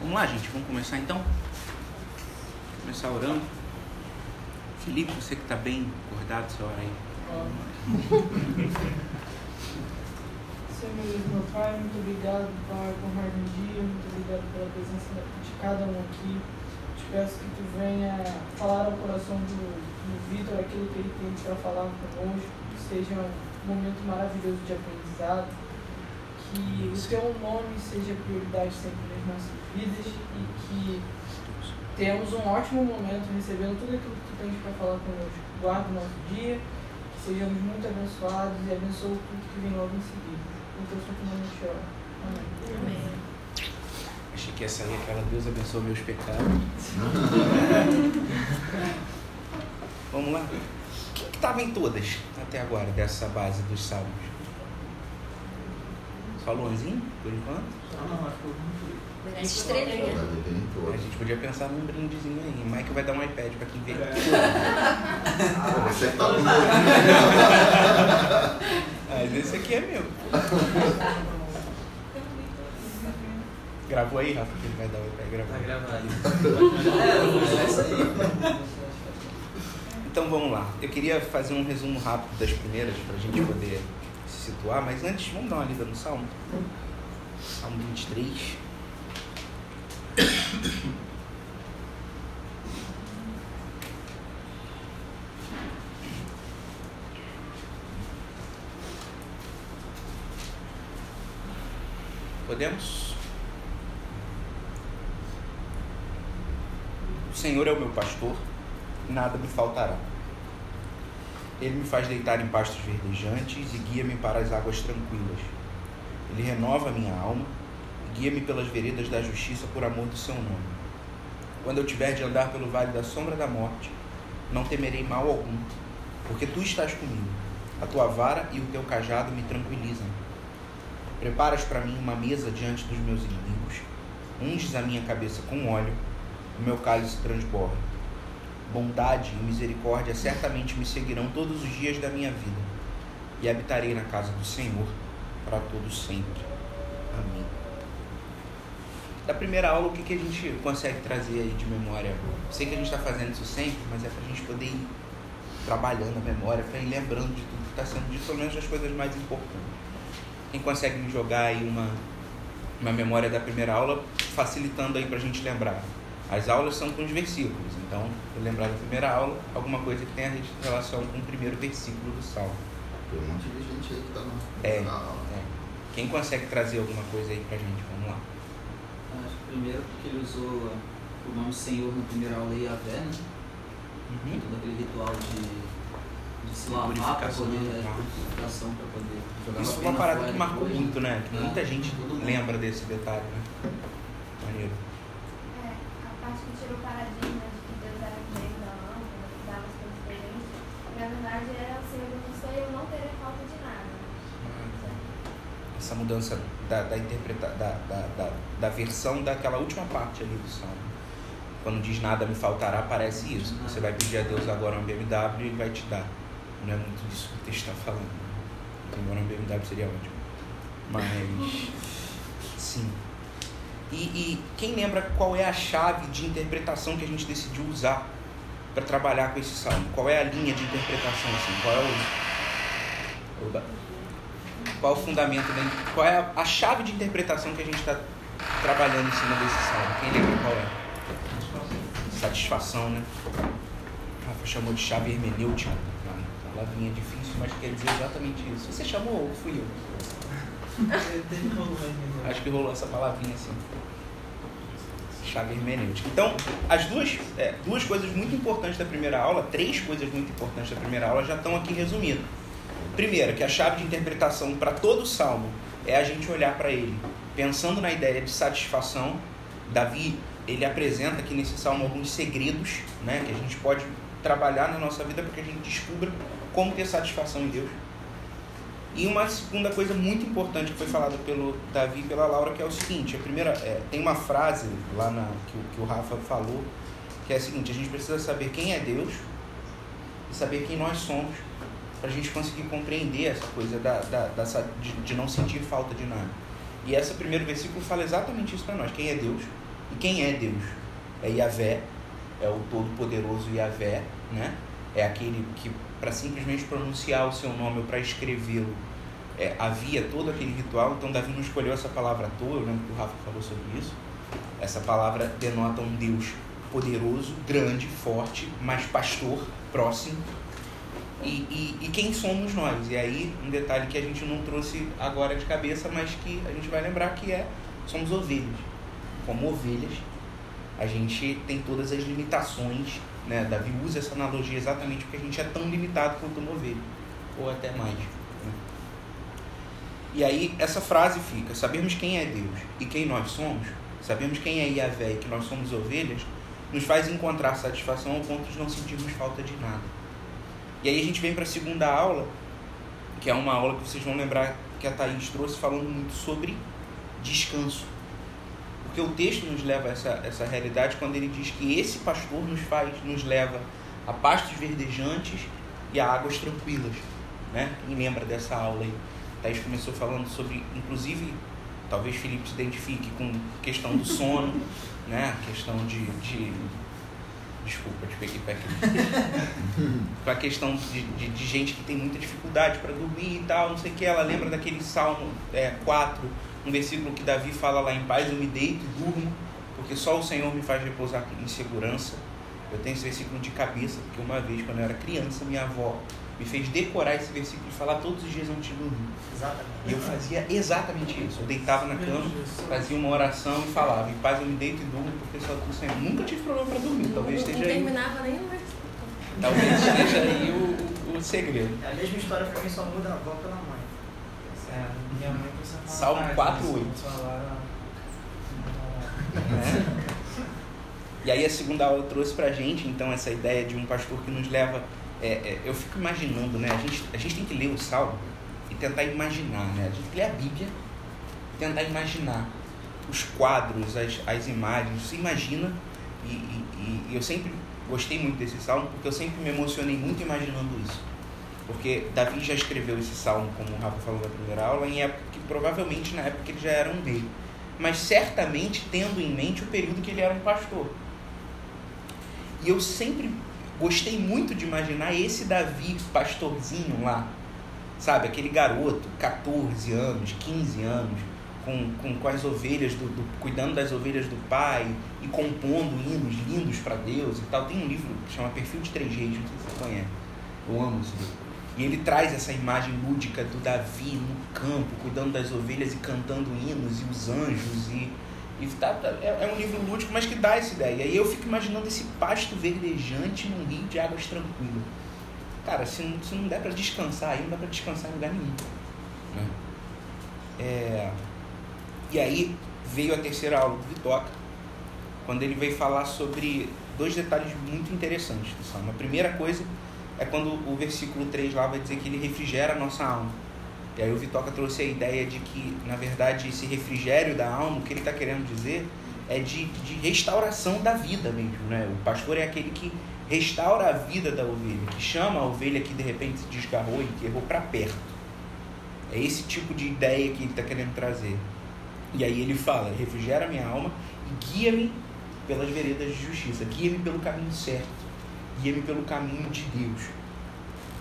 Vamos lá, gente. Vamos começar então? Começar orando. Felipe, você que está bem acordado, essa hora aí. Senhor Deus, meu Pai, muito obrigado, Pai, por mais um dia, muito obrigado pela presença de cada um aqui. Te peço que tu venha falar ao coração do, do Vitor aquilo que ele tem para falar conosco, que seja um momento maravilhoso de aprendizado, que o teu nome seja prioridade sempre nas nossas vidas e que tenhamos um ótimo momento recebendo tudo aquilo que tu tens para falar conosco. Guarda o nosso dia, que sejamos muito abençoados e abençoe tudo que vem logo em seguida. Em teu santo nome te oro. Amém. Amém. Achei que ia sair aquela Deus abençoe meus pecados. Vamos lá? Quem que estava em todas até agora dessa base dos salmos? Só Luanzinho, por enquanto? Essa estrelinha. A gente podia pensar num brindezinho aí. O Mike vai dar um iPad pra quem vê. Você tá com Mas esse aqui é meu. Gravou aí, Rafa, que ele vai dar o iPad Tá gravado. É, é. Então vamos lá. Eu queria fazer um resumo rápido das primeiras para a gente poder situar, mas antes vamos dar uma lida no Salmo. Salmo 23. Podemos? O Senhor é o meu pastor, nada me faltará. Ele me faz deitar em pastos verdejantes e guia-me para as águas tranquilas. Ele renova a minha alma e guia-me pelas veredas da justiça por amor do seu nome. Quando eu tiver de andar pelo vale da sombra da morte, não temerei mal algum, porque tu estás comigo. A tua vara e o teu cajado me tranquilizam. Preparas para mim uma mesa diante dos meus inimigos, unges a minha cabeça com óleo, o meu cálice transborda. Bondade e misericórdia certamente me seguirão todos os dias da minha vida, e habitarei na casa do Senhor para todo sempre. Amém. Da primeira aula, o que, que a gente consegue trazer aí de memória? Sei que a gente está fazendo isso sempre, mas é para a gente poder ir trabalhando a memória, para ir lembrando de tudo que está sendo dito, pelo menos das coisas mais importantes. Quem consegue me jogar aí uma, uma memória da primeira aula, facilitando aí para a gente lembrar? As aulas são com os versículos, então, eu lembrar da primeira aula, alguma coisa que tenha relação com o primeiro versículo do Salmo. Tem um monte de gente aí que tá na, É, é. Quem consegue trazer alguma coisa aí pra gente? Vamos lá. Acho que primeiro porque ele usou o nome Senhor na primeira aula e Yahvé, né? Uhum. Todo aquele ritual de, de se lavar para purificação, poder, né? é, purificação para poder jogar Isso foi pena uma parada que marcou depois. muito, né? Que É, muita gente lembra desse detalhe, né? Maneiro. A parte que tirou o paradigma de que Deus era rei da lâmpada, que dava as coisas gente. Na verdade, é o Senhor abençoe eu não terei falta de nada. Essa mudança da, da, interpreta, da, da, da, da versão daquela última parte ali do Salmo. Quando diz nada me faltará, parece isso. Você vai pedir a Deus agora um BMW e ele vai te dar. Não é muito isso que o texto está falando. Embora um BMW seria ótimo. Mas, sim. E, e quem lembra qual é a chave de interpretação que a gente decidiu usar para trabalhar com esse salmo? Qual é a linha de interpretação? Assim? Qual é o. Oba. Qual é o fundamento, da, qual é a, a chave de interpretação que a gente está trabalhando em cima desse salmo? Quem lembra qual é? Satisfação, né? Rafa chamou de chave hermenêutica. Uma palavrinha difícil, mas quer dizer exatamente isso. Você chamou ou fui eu? Acho que rolou essa palavrinha assim. Chave hermenêutica. Então, as duas, é, duas coisas muito importantes da primeira aula, três coisas muito importantes da primeira aula já estão aqui resumidas. Primeiro, que a chave de interpretação para todo o salmo é a gente olhar para ele, pensando na ideia de satisfação. Davi, ele apresenta aqui nesse salmo alguns segredos, né, que a gente pode trabalhar na nossa vida para que a gente descubra como ter satisfação em Deus. E uma segunda coisa muito importante que foi falada pelo Davi e pela Laura, que é o seguinte, a primeira, é, tem uma frase lá na, que, o- que o Rafa falou, que é a seguinte, a gente precisa saber quem é Deus e saber quem nós somos para a gente conseguir compreender essa coisa da, da, dessa, de, de não sentir falta de nada. E esse primeiro versículo fala exatamente isso para nós. Quem é Deus? E quem é Deus? É Yahvé, é o Todo-Poderoso Yahvé, né? É aquele que, para simplesmente pronunciar o seu nome ou para escrevê-lo, é, havia todo aquele ritual. Então, Davi não escolheu essa palavra à toa, eu lembro que o Rafa falou sobre isso. Essa palavra denota um Deus poderoso, grande, forte, mas pastor, próximo. E, e, e, quem somos nós? E aí, um detalhe que a gente não trouxe agora de cabeça, mas que a gente vai lembrar que é, somos ovelhas. Como ovelhas, a gente tem todas as limitações, né? Davi usa essa analogia exatamente porque a gente é tão limitado quanto uma ovelha, ou até mais. Né? E aí, essa frase fica, sabemos quem é Deus e quem nós somos, sabemos quem é Yahvé e que nós somos ovelhas, nos faz encontrar satisfação ao ponto de não sentirmos falta de nada. E aí a gente vem para a segunda aula, que é uma aula que vocês vão lembrar que a Thaís trouxe falando muito sobre descanso. Porque o texto nos leva a essa, essa realidade quando ele diz que esse pastor nos faz, nos leva a pastos verdejantes e a águas tranquilas. Né? Quem lembra dessa aula aí? Thaís começou falando sobre, inclusive, talvez Felipe se identifique com questão do sono, né? questão de, de desculpa, te peguei pé aqui. com a questão de, de, de, gente que tem muita dificuldade para dormir e tal, não sei o que. Ela lembra daquele Salmo é, 4, um versículo que Davi fala lá em paz: Eu me deito e durmo, porque só o Senhor me faz repousar em segurança. Eu tenho esse versículo de cabeça, porque uma vez, quando eu era criança, minha avó me fez decorar esse versículo e falar todos os dias antes de dormir. Exatamente. E eu fazia exatamente isso. Eu deitava na cama, fazia uma oração e falava: Em paz eu me deito e durmo, porque só tu Senhor. Nunca tive problema para dormir. Talvez esteja aí. Não terminava nem. Talvez esteja aí o, o, o segredo. É a mesma história para mim, só muda a avó pela mãe. É, minha mãe precisa Salmo 4,8. É. E aí a segunda aula trouxe pra gente, então, essa ideia de um pastor que nos leva é, é, eu fico imaginando, né? A gente, a gente tem que ler o Salmo e tentar imaginar, né? A gente lê a Bíblia e tentar imaginar os quadros, as, as imagens. Você imagina, e, e, e eu sempre gostei muito desse salmo porque eu sempre me emocionei muito imaginando isso. Porque Davi já escreveu esse salmo, como o Rafa falou na primeira aula, em época que provavelmente na época ele já era um rei. Mas certamente tendo em mente o período que ele era um pastor. E eu sempre gostei muito de imaginar esse Davi pastorzinho lá, sabe? Aquele garoto, 14 anos, 15 anos, com, com, com as ovelhas, do, do, cuidando das ovelhas do pai e compondo hinos lindos para Deus e tal. Tem um livro que chama Perfil de Três Reis, não sei se você conhece. Eu amo esse livro. E ele traz essa imagem lúdica do Davi no campo, cuidando das ovelhas e cantando hinos, e os anjos, e e tá, tá, é, é, um livro lúdico, mas que dá essa ideia. E aí eu fico imaginando esse pasto verdejante num rio de águas tranquilas. Cara, se não, se não der para descansar aí, não dá para descansar em lugar nenhum. Né? É... E aí veio a terceira aula do Vitoca, quando ele veio falar sobre dois detalhes muito interessantes do Salmo. A primeira coisa é quando o versículo 3 lá vai dizer que ele refrigera a nossa alma. E aí o Vitoca trouxe a ideia de que, na verdade, esse refrigério da alma, o que ele está querendo dizer é de, de restauração da vida mesmo. Né? O pastor é aquele que restaura a vida da ovelha, que chama a ovelha que de repente se desgarrou e que errou para perto. É esse tipo de ideia que ele está querendo trazer. E aí ele fala: refrigera minha alma e guia-me pelas veredas de justiça, guia-me pelo caminho certo, guia-me pelo caminho de Deus.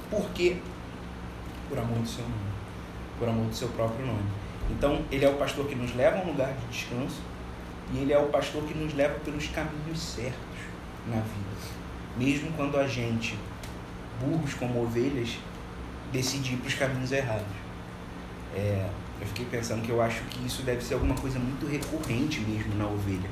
Por quê? Por amor do seu nome por amor do seu próprio nome. Então, ele é o pastor que nos leva a um lugar de descanso e ele é o pastor que nos leva pelos caminhos certos na vida. Mesmo quando a gente, burros como ovelhas, decide ir para os caminhos errados. É, eu fiquei pensando que eu acho que isso deve ser alguma coisa muito recorrente mesmo na ovelha.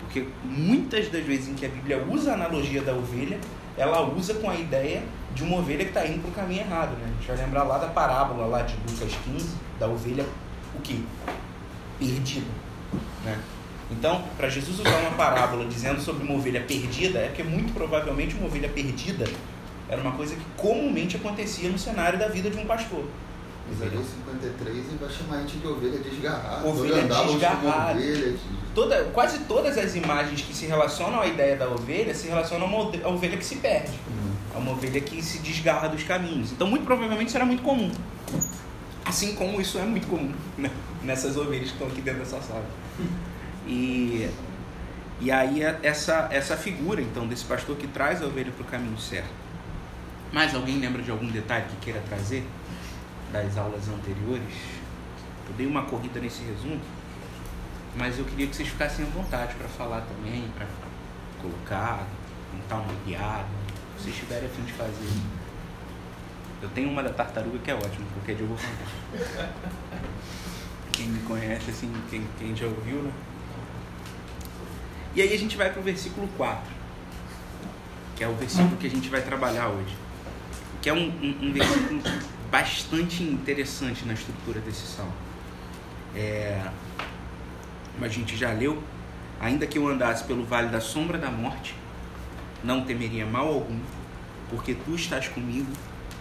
Porque muitas das vezes em que a Bíblia usa a analogia da ovelha, ela usa com a ideia de uma ovelha que está indo para o caminho errado. Né? A gente vai lembrar lá da parábola lá de Lucas 15, da ovelha o quê? Perdida. Né? Então, para Jesus usar uma parábola dizendo sobre uma ovelha perdida, é porque muito provavelmente uma ovelha perdida era uma coisa que comumente acontecia no cenário da vida de um pastor. Isaías 53 ele vai chamar a gente de ovelha desgarrada. Ovelha desgarrada. Ovelha Toda, quase todas as imagens que se relacionam à ideia da ovelha se relacionam a uma ovelha que se perde. Uhum. A uma ovelha que se desgarra dos caminhos. Então, muito provavelmente, isso era muito comum. Assim como isso é muito comum. Né? nessas ovelhas que estão aqui dentro dessa sala. E, e aí é essa, essa figura, então, desse pastor que traz a ovelha para o caminho certo. Mais alguém lembra de algum detalhe que queira trazer das aulas anteriores? Eu dei uma corrida nesse resumo, mas eu queria que vocês ficassem à vontade para falar também, para colocar, montar uma piada, se vocês tiverem a fim de fazer. Eu tenho uma da tartaruga que é ótima, qualquer dia eu vou contar. Quem me conhece, assim, quem, quem já ouviu, né? E aí a gente vai para o versículo 4, que é o versículo que a gente vai trabalhar hoje. Que é um, um, um versículo bastante interessante na estrutura desse salmo. É, como a gente já leu, ainda que eu andasse pelo vale da sombra da morte, não temeria mal algum, porque tu estás comigo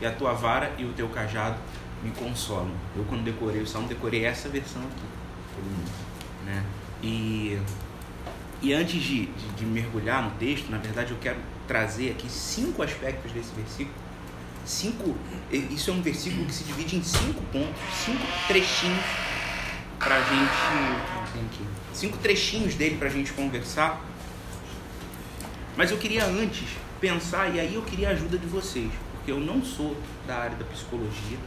e a tua vara e o teu cajado me consolam. Eu quando decorei o salmo, decorei essa versão aqui. Né? E, e antes de, de, de mergulhar no texto, na verdade eu quero trazer aqui cinco aspectos desse versículo. Cinco, isso é um versículo que se divide em cinco pontos, cinco trechinhos para a gente. Tem aqui, cinco trechinhos dele para a gente conversar. Mas eu queria antes pensar, e aí eu queria a ajuda de vocês, porque eu não sou da área da psicologia,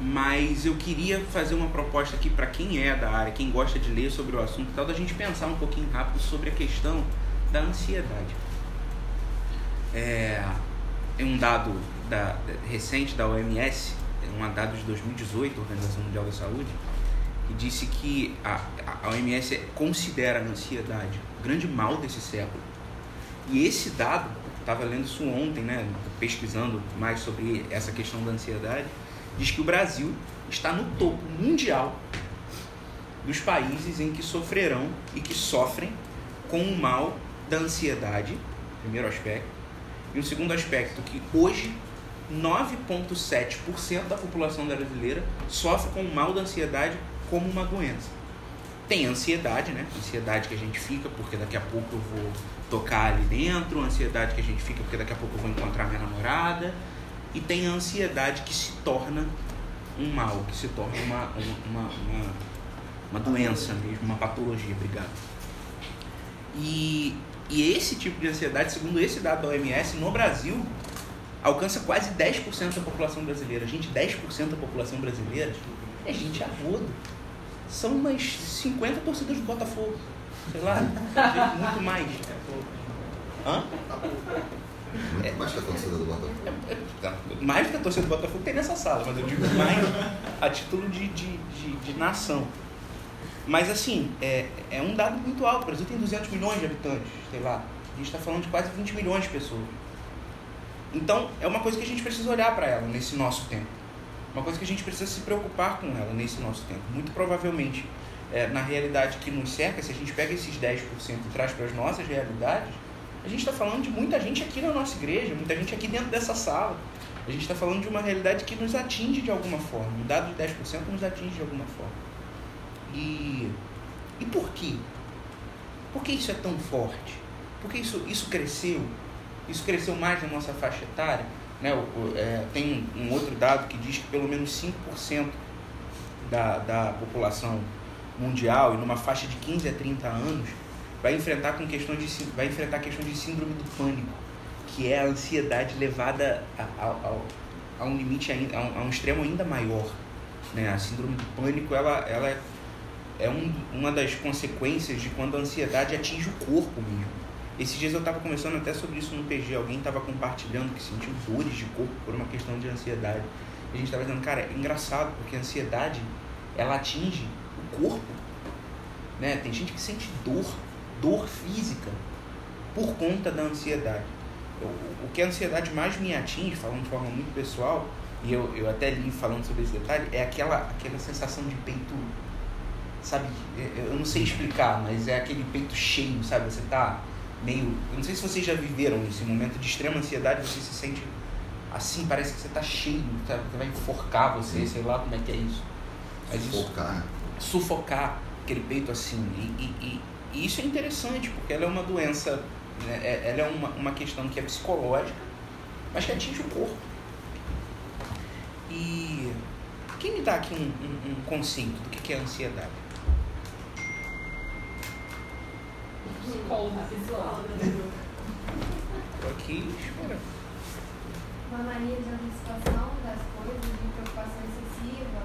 mas eu queria fazer uma proposta aqui para quem é da área, quem gosta de ler sobre o assunto, tal, da gente pensar um pouquinho rápido sobre a questão da ansiedade. É, é um dado da, recente da OMS, é um dado de 2018, Organização Mundial da Saúde, que disse que a, a OMS considera a ansiedade o grande mal desse século. E esse dado, estava lendo isso ontem, né, pesquisando mais sobre essa questão da ansiedade, diz que o Brasil está no topo mundial dos países em que sofrerão e que sofrem com o mal da ansiedade, primeiro aspecto, e o segundo aspecto que hoje 9,7% da população brasileira sofre com o mal da ansiedade como uma doença. Tem ansiedade, né? Ansiedade que a gente fica porque daqui a pouco eu vou tocar ali dentro, ansiedade que a gente fica porque daqui a pouco eu vou encontrar minha namorada, e tem a ansiedade que se torna um mal, que se torna uma, uma, uma, uma doença mesmo, uma patologia, obrigado. E, e esse tipo de ansiedade, segundo esse dado da OMS, no Brasil, alcança quase 10% da população brasileira. Gente, 10% da população brasileira é gente aguda. São umas 50% dos Botafogo. Sei lá, muito mais. Hã? Muito mais que a torcida do Botafogo. É, tá. Mais do que a torcida do Botafogo tem nessa sala, mas eu digo mais a título de, de, de, de nação. Mas assim, é, é um dado muito alto. O Brasil tem 200 milhões de habitantes, sei lá. A gente está falando de quase 20 milhões de pessoas. Então, é uma coisa que a gente precisa olhar para ela nesse nosso tempo. Uma coisa que a gente precisa se preocupar com ela nesse nosso tempo. Muito provavelmente, é, na realidade que nos cerca, se a gente pega esses 10% e traz para as nossas realidades, a gente está falando de muita gente aqui na nossa igreja, muita gente aqui dentro dessa sala. A gente está falando de uma realidade que nos atinge de alguma forma. Um dado de 10% nos atinge de alguma forma. E, e por quê? Por que isso é tão forte? Por que isso, isso cresceu? Isso cresceu mais na nossa faixa etária? Né? É, tem um, outro dado que diz que pelo menos 5% da, da população mundial, e numa faixa de 15 a 30 anos, vai enfrentar com questão de vai enfrentar a questão de síndrome do pânico, que é a ansiedade levada a, a, a, um limite ainda, a um, a um, extremo ainda maior, né? A síndrome do pânico ela, ela é um, uma das consequências de quando a ansiedade atinge o corpo mesmo. Esses dias eu estava conversando até sobre isso no PG, alguém estava compartilhando que sentiu dores de corpo por uma questão de ansiedade. E a gente estava dizendo, cara, é engraçado porque a ansiedade ela atinge o corpo, né? Tem gente que sente dor dor física por conta da ansiedade. O que a ansiedade mais me atinge, falando de forma muito pessoal, e eu, eu até li falando sobre esse detalhe, é aquela, aquela sensação de peito, sabe? Eu não sei explicar, mas é aquele peito cheio, sabe? Você tá meio. Eu não sei se vocês já viveram esse momento de extrema ansiedade, você se sente assim, parece que você tá cheio, tá, que vai enforcar você, sei lá como é que é isso. Mas sufocar. Isso, sufocar aquele peito assim. E, e, e isso é interessante, porque ela é uma doença, né? É, ela é uma, uma questão que é psicológica, mas que atinge o corpo. E, Quem me dá aqui um, um, um conceito do que que é ansiedade? Psicólogo, psicólogo. Tô aqui esperando. Uma mania de antecipação das coisas, de preocupação excessiva,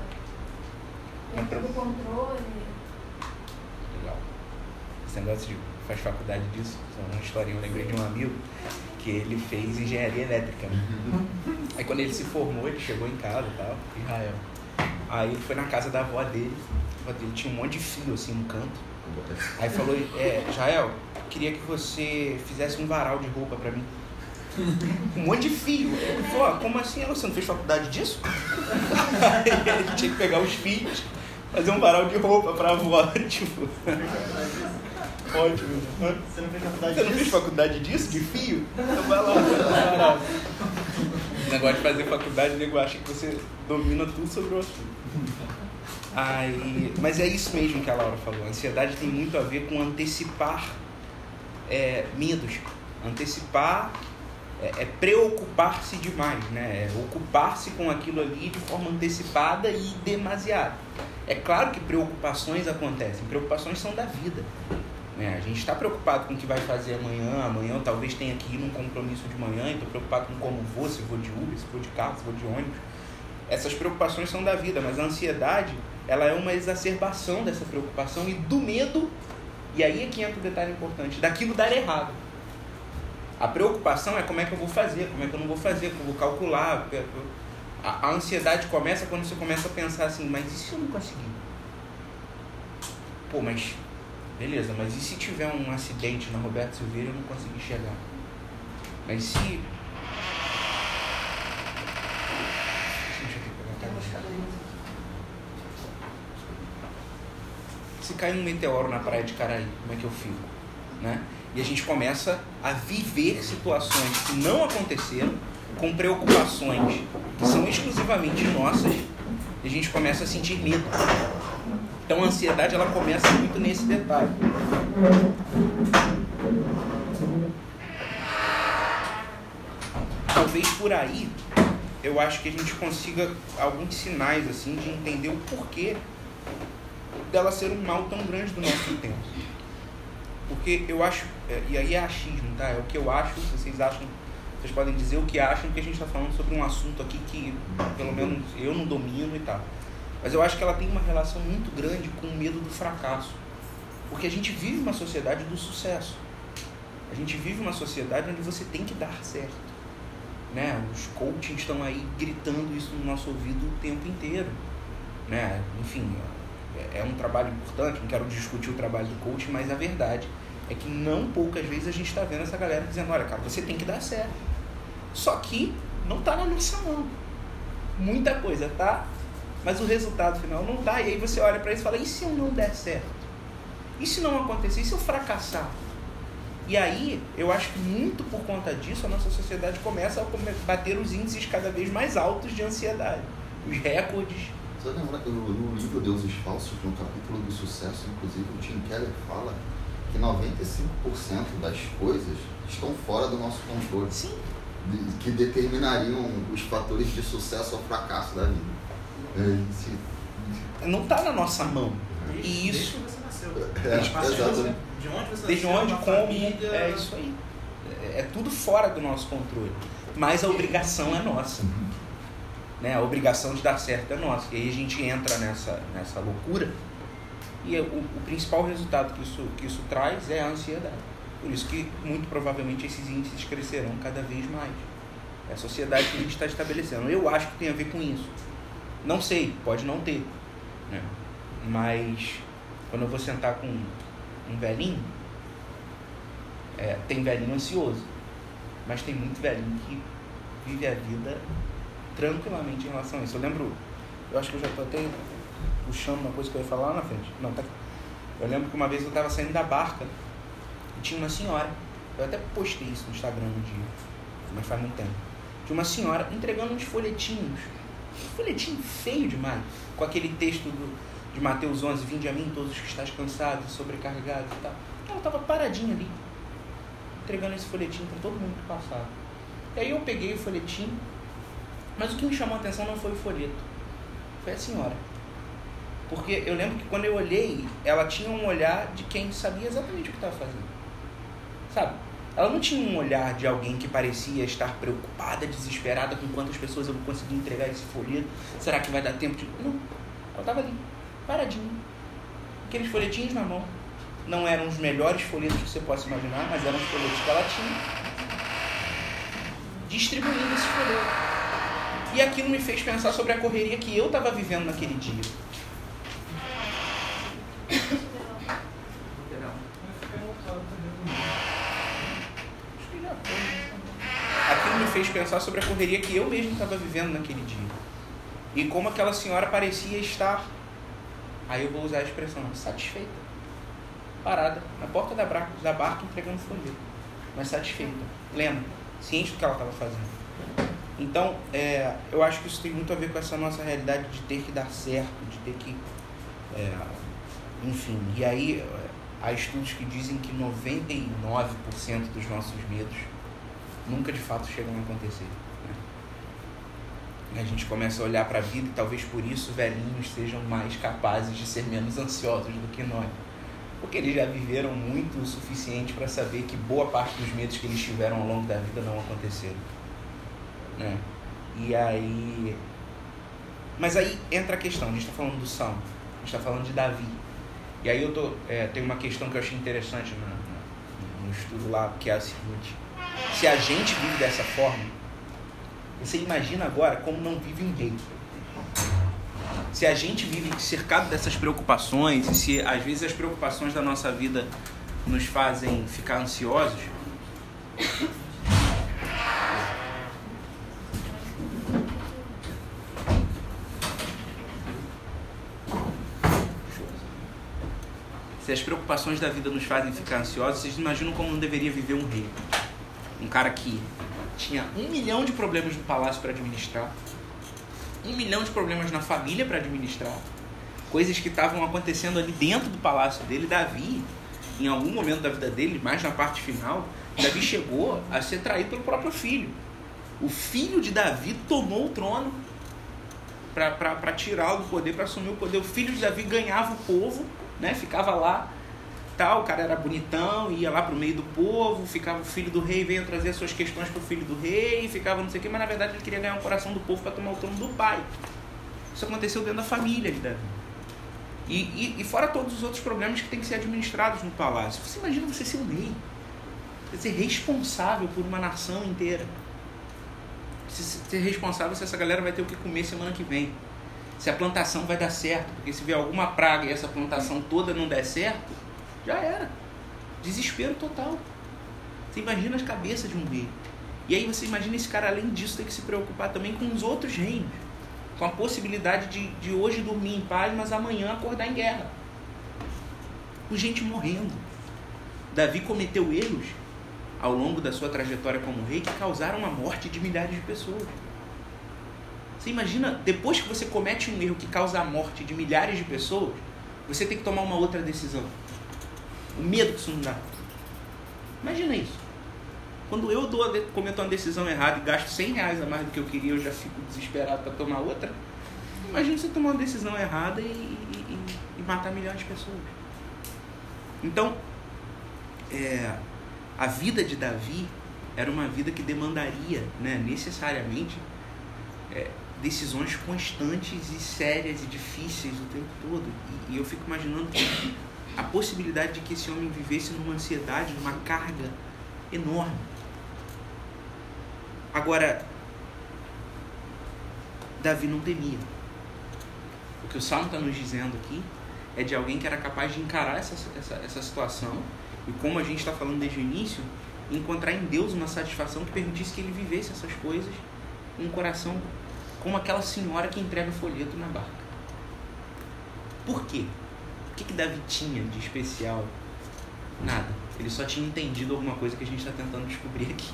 perda do controle. Legal. Esse negócio de faz faculdade disso, só uma historinha, eu lembrei de um amigo que ele fez engenharia elétrica. Né? Aí quando ele se formou, ele chegou em casa e tal, em Israel. Aí ele foi na casa da avó dele, a avó dele tinha um monte de fio assim no canto. Aí falou, é, Jael, queria que você fizesse um varal de roupa pra mim. Um monte de fio. Ele falou, ah, como assim? Ela, Você não fez faculdade disso? Aí ele tinha que pegar os fios, fazer um varal de roupa pra avó, tipo. Ótimo. Você não fez faculdade Você não fez faculdade disso, de fio? Então vai lá, um varal. O negócio de fazer faculdade, o nego acha que você domina tudo sobre o assunto. Aí, mas é isso mesmo que a Laura falou. A ansiedade tem muito a ver com antecipar é, medos. Antecipar é, é preocupar-se demais, né? É ocupar-se com aquilo ali de forma antecipada e demasiado. É claro que preocupações acontecem. Preocupações são da vida. Né? A gente está preocupado com o que vai fazer amanhã. Amanhã talvez tenha que ir num compromisso de manhã. Estou preocupado com como vou, se vou de Uber, se vou de carro, se vou de ônibus. Essas preocupações são da vida, mas a ansiedade ela é uma exacerbação dessa preocupação e do medo. E aí é que entra o detalhe importante: daquilo dar errado. A preocupação é como é que eu vou fazer, como é que eu não vou fazer, como eu vou calcular. A, a ansiedade começa quando você começa a pensar assim, mas e se eu não conseguir? Pô, mas beleza, mas e se tiver um acidente na Roberto Silveira e eu não conseguir chegar? Mas se. Deixa eu pegar a cadeira. Se cair um meteoro na praia de Caraí, como é que eu fico? Né? E a gente começa a viver situações que não aconteceram, com preocupações que são exclusivamente nossas, e a gente começa a sentir medo. Então a ansiedade ela começa muito nesse detalhe. Talvez por aí eu acho que a gente consiga alguns sinais assim de entender o porquê dela ser um mal tão grande do nosso tempo. Porque eu acho, é, e aí é achismo, tá? É o que eu acho, vocês acham, vocês podem dizer o que acham, que a gente está falando sobre um assunto aqui que, pelo menos, eu não domino e tal. Mas eu acho que ela tem uma relação muito grande com o medo do fracasso. Porque a gente vive uma sociedade do sucesso. A gente vive uma sociedade onde você tem que dar certo. Né? Os coachings estão aí gritando isso no nosso ouvido o tempo inteiro. Né? Enfim, é um trabalho importante, não quero discutir o trabalho do coaching, mas a verdade é que não poucas vezes a gente está vendo essa galera dizendo, olha, cara, você tem que dar certo. Só que não está na nossa mão. Muita coisa tá, mas o resultado final não tá. E aí você olha para isso e fala, e se eu não der certo? E se não acontecer? E se eu fracassar? E aí, eu acho que muito por conta disso, a nossa sociedade começa a bater os índices cada vez mais altos de ansiedade. Os recordes Você lembra que no, no livro Deuses Falsos, no capítulo do sucesso, inclusive, o Tim Keller fala que 95% das coisas estão fora do nosso controle, Sim. de- que determinariam os fatores de sucesso ou fracasso da vida. É, se- Não está na nossa mão. E Desde isso, que você nasceu. É. De onde você desde nasceu, onde, como, família, é isso aí. É, é tudo fora do nosso controle. Mas a obrigação é nossa. Né? A obrigação de dar certo é nossa. E aí a gente entra nessa, nessa loucura. E é o, o principal resultado que isso, que isso traz é a ansiedade. Por isso que, muito provavelmente, esses índices crescerão cada vez mais. É a sociedade que a gente está estabelecendo. Eu acho que tem a ver com isso. Não sei, pode não ter. Né? Mas, quando eu vou sentar com um velhinho, é, tem velhinho ansioso. Mas tem muito velhinho que vive a vida tranquilamente em relação a isso. Eu lembro, eu acho que eu já estou até puxando uma coisa que eu ia falar lá na frente. Não, tá aqui. Eu lembro que uma vez eu estava saindo da barca e tinha uma senhora. Eu até postei isso no Instagram um dia, mas faz muito tempo. Tinha uma senhora entregando uns folhetinhos. Um folhetinho feio demais, com aquele texto do, de Mateus 11: Vinde a mim, todos os que estáis cansados, sobrecarregados e tal. Ela estava paradinha ali, entregando esse folhetinho para todo mundo que passava. E aí eu peguei o folhetinho, mas o que me chamou a atenção não foi o folheto, Foi a senhora. Porque eu lembro que quando eu olhei, ela tinha um olhar de quem sabia exatamente o que estava fazendo. Sabe? Ela não tinha um olhar de alguém que parecia estar preocupada, desesperada com quantas pessoas eu vou conseguir entregar esse folheto. Será que vai dar tempo de. Não. Ela estava ali, paradinha. Aqueles folhetinhos na mão. Não eram os melhores folhetos que você possa imaginar, mas eram os folhetos que ela tinha. Distribuindo esse folheto. E aquilo me fez pensar sobre a correria que eu estava vivendo naquele dia. Aquilo me fez pensar sobre a correria que eu mesmo estava vivendo naquele dia. E como aquela senhora parecia estar, aí eu vou usar a expressão, satisfeita. Parada, na porta da barca, da barca entregando folheto. Mas satisfeita, plena, ciente do que ela estava fazendo. Então, é, eu acho que isso tem muito a ver com essa nossa realidade de ter que dar certo, de ter que. É, enfim, e aí há estudos que dizem que 99% dos nossos medos nunca de fato chegam a acontecer. Né? A gente começa a olhar para a vida e talvez por isso velhinhos sejam mais capazes de ser menos ansiosos do que nós. Porque eles já viveram muito o suficiente para saber que boa parte dos medos que eles tiveram ao longo da vida não aconteceram. Né? E aí. Mas aí entra a questão, a gente está falando do Salmo, a gente está falando de Davi. E aí eu tô, é, tem uma questão que eu achei interessante no, no estudo lá, que é a seguinte. Se a gente vive dessa forma, você imagina agora como não vive um rei. Se a gente vive cercado dessas preocupações, e se às vezes as preocupações da nossa vida nos fazem ficar ansiosos, se as preocupações da vida nos fazem ficar ansiosos, vocês imaginam como não deveria viver um rei. Um cara que tinha um milhão de problemas no palácio para administrar, um milhão de problemas na família para administrar, coisas que estavam acontecendo ali dentro do palácio dele. Davi, em algum momento da vida dele, mais na parte final, Davi chegou a ser traído pelo próprio filho. O filho de Davi tomou o trono para tirá-lo do poder, para assumir o poder. O filho de Davi ganhava o povo né? Ficava lá, tal, o cara era bonitão, ia lá pro meio do povo, ficava o filho do rei, veio trazer suas questões pro filho do rei, ficava não sei o que, mas na verdade ele queria ganhar o coração do povo para tomar o trono do pai. Isso aconteceu dentro da família de Davi. E, e, e, fora todos os outros problemas que têm que ser administrados no palácio. Você imagina você ser um rei. Você ser responsável por uma nação inteira. Ser responsável se essa galera vai ter o que comer semana que vem se a plantação vai dar certo, porque se vier alguma praga e essa plantação toda não der certo, já era. Desespero total. Você imagina as cabeças de um rei. E aí você imagina esse cara, além disso, ter que se preocupar também com os outros reinos. Com a possibilidade de, de hoje dormir em paz, mas amanhã acordar em guerra. Com gente morrendo. Davi cometeu erros ao longo da sua trajetória como rei que causaram a morte de milhares de pessoas. Você imagina, depois que você comete um erro que causa a morte de milhares de pessoas, você tem que tomar uma outra decisão. O medo que isso não dá. Imagina isso. Quando eu dou, cometo uma decisão errada e gasto 100 reais a mais do que eu queria, eu já fico desesperado para tomar outra. Imagina você tomar uma decisão errada e, e, e matar milhares de pessoas. Então, é, a vida de Davi era uma vida que demandaria né, necessariamente é, decisões constantes e sérias e difíceis o tempo todo. E, e eu fico imaginando a possibilidade de que esse homem vivesse numa ansiedade, numa carga enorme. Agora, Davi não temia. O que o Salmo está nos dizendo aqui é de alguém que era capaz de encarar essa, essa, essa situação e, como a gente está falando desde o início, encontrar em Deus uma satisfação que permitisse que ele vivesse essas coisas com um coração como aquela senhora que entrega folheto na barca. Por quê? O que, que Davi tinha de especial? Nada. Ele só tinha entendido alguma coisa que a gente está tentando descobrir aqui.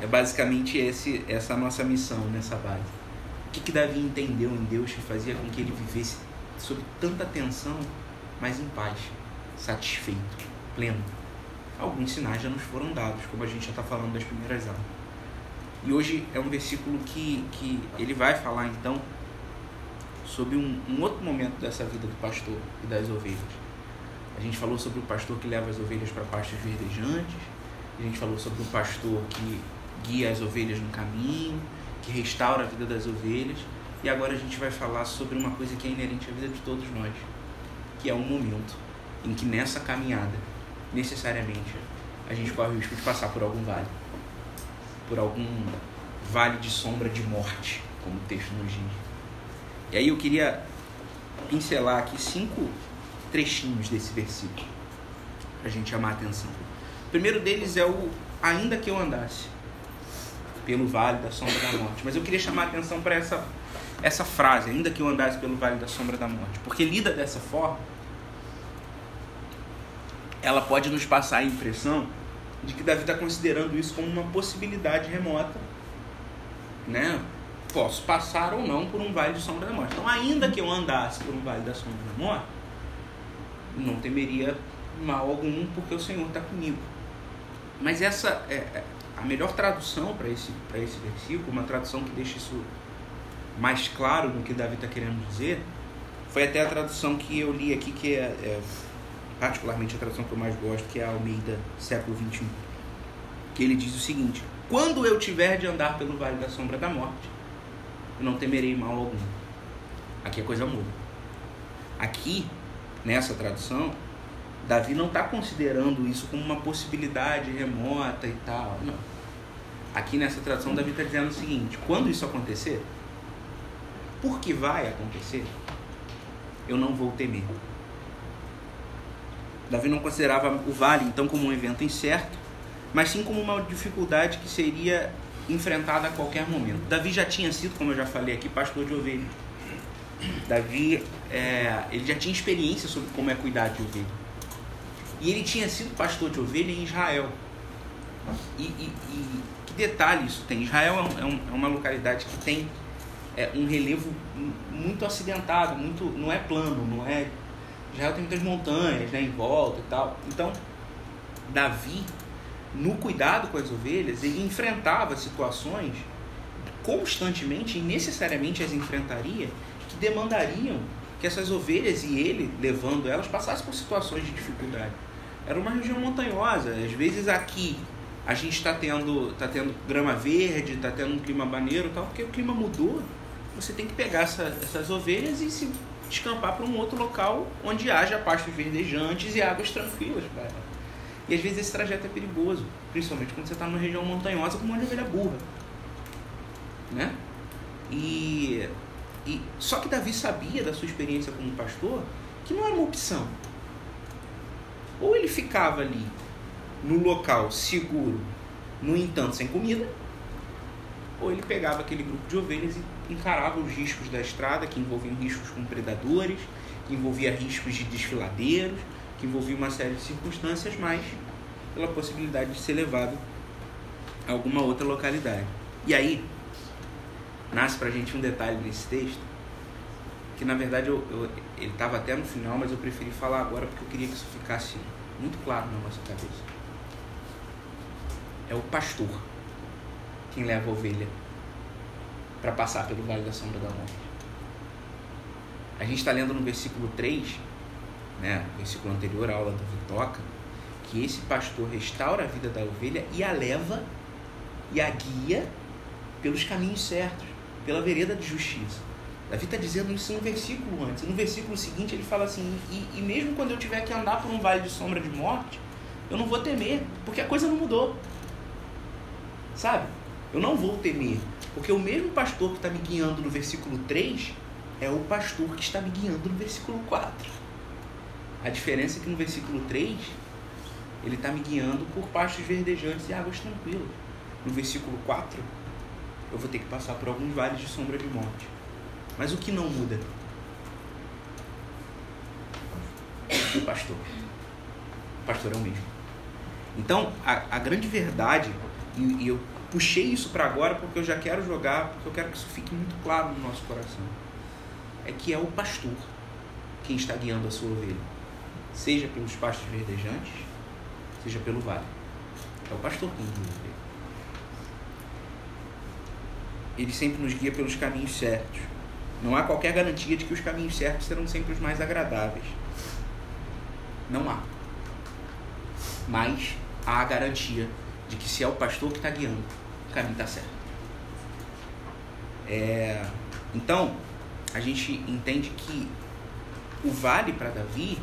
É basicamente esse, essa nossa missão nessa base. O que, que Davi entendeu em Deus que fazia com que ele vivesse sob tanta tensão, mas em paz, satisfeito, pleno? Alguns sinais já nos foram dados, como a gente já está falando das primeiras aulas. E hoje é um versículo que, que ele vai falar então sobre um, um outro momento dessa vida do pastor e das ovelhas. A gente falou sobre o pastor que leva as ovelhas para pastos verdejantes, a gente falou sobre o pastor que guia as ovelhas no caminho, que restaura a vida das ovelhas, e agora a gente vai falar sobre uma coisa que é inerente à vida de todos nós, que é um momento em que nessa caminhada, necessariamente, a gente corre o risco de passar por algum vale, por algum vale de sombra de morte, como o texto nos diz. E aí eu queria pincelar aqui cinco trechinhos desse versículo, para a gente chamar a atenção. O primeiro deles é o ainda que eu andasse pelo vale da sombra da morte. Mas eu queria chamar a atenção para essa, essa frase, ainda que eu andasse pelo vale da sombra da morte. Porque lida dessa forma, ela pode nos passar a impressão de que Davi está considerando isso como uma possibilidade remota. Né? Posso passar ou não por um vale de sombra da morte. Então, ainda que eu andasse por um vale da sombra da morte, não temeria mal algum, porque o Senhor está comigo. Mas essa é, é a melhor tradução para esse, esse versículo, uma tradução que deixa isso mais claro no que Davi está querendo dizer, foi até a tradução que eu li aqui, que é, é, particularmente a tradução que eu mais gosto, que é a Almeida, século 21. Que ele diz o seguinte: Quando eu tiver de andar pelo vale da sombra da morte, eu não temerei mal algum. Aqui a coisa muda. Aqui, nessa tradução, Davi não está considerando isso como uma possibilidade remota e tal. Não. Aqui nessa tradução, Davi está dizendo o seguinte: quando isso acontecer, porque vai acontecer, eu não vou temer. Davi não considerava o vale então como um evento incerto, mas sim como uma dificuldade que seria enfrentada a qualquer momento. Davi já tinha sido, como eu já falei aqui, pastor de ovelhas. Davi, é, ele já tinha experiência sobre como é cuidar de ovelha. E ele tinha sido pastor de ovelha em Israel. E, e, e que detalhe isso tem? Israel é, um, é uma localidade que tem é, um relevo muito acidentado, muito não é plano, não é. Israel tem muitas montanhas né, em volta e tal. Então, Davi, no cuidado com as ovelhas, ele enfrentava situações constantemente e necessariamente as enfrentaria que demandariam que essas ovelhas e ele, levando elas, passassem por situações de dificuldade. Era uma região montanhosa. Às vezes aqui a gente está tendo, tá tendo grama verde, está tendo um clima maneiro tal, porque o clima mudou. Você tem que pegar essa, essas ovelhas e se descampar para um outro local onde haja pastos verdejantes e águas tranquilas para ela. E às vezes esse trajeto é perigoso, principalmente quando você está numa região montanhosa como uma ovelha burra. Né? E, e só que Davi sabia da sua experiência como pastor que não era uma opção. Ou ele ficava ali no local seguro, no entanto sem comida, ou ele pegava aquele grupo de ovelhas e encarava os riscos da estrada, que envolviam riscos com predadores, que envolvia riscos de desfiladeiros, que envolvia uma série de circunstâncias, mas pela possibilidade de ser levado a alguma outra localidade. E aí, nasce pra gente um detalhe nesse texto, que na verdade eu, eu ele estava até no final, mas eu preferi falar agora porque eu queria que isso ficasse muito claro na nossa cabeça. É o pastor quem leva a ovelha para passar pelo vale da sombra da morte. A gente está lendo no versículo 3, né, versículo anterior à aula do Vitoca, que esse pastor restaura a vida da ovelha e a leva e a guia pelos caminhos certos, pela vereda de justiça. Davi está dizendo isso no versículo antes. No versículo seguinte ele fala assim: e, e mesmo quando eu tiver que andar por um vale de sombra de morte, eu não vou temer, porque a coisa não mudou. Sabe? Eu não vou temer, porque o mesmo pastor que está me guiando no versículo 3 é o pastor que está me guiando no versículo 4. A diferença é que no versículo 3 ele está me guiando por pastos verdejantes e águas tranquilas. No versículo 4 eu vou ter que passar por alguns vales de sombra de morte. Mas o que não muda? O pastor. O pastor é o mesmo. Então, a, a grande verdade, e, e eu puxei isso para agora porque eu já quero jogar, porque eu quero que isso fique muito claro no nosso coração, é que é o pastor quem está guiando a sua ovelha. Seja pelos pastos verdejantes, seja pelo vale. É o pastor quem guia a ovelha. Ele sempre nos guia pelos caminhos certos Não há qualquer garantia de que os caminhos certos serão sempre os mais agradáveis. Não há. Mas há a garantia de que se é o pastor que está guiando, caminho está certo. É, então, a gente entende que o vale para Davi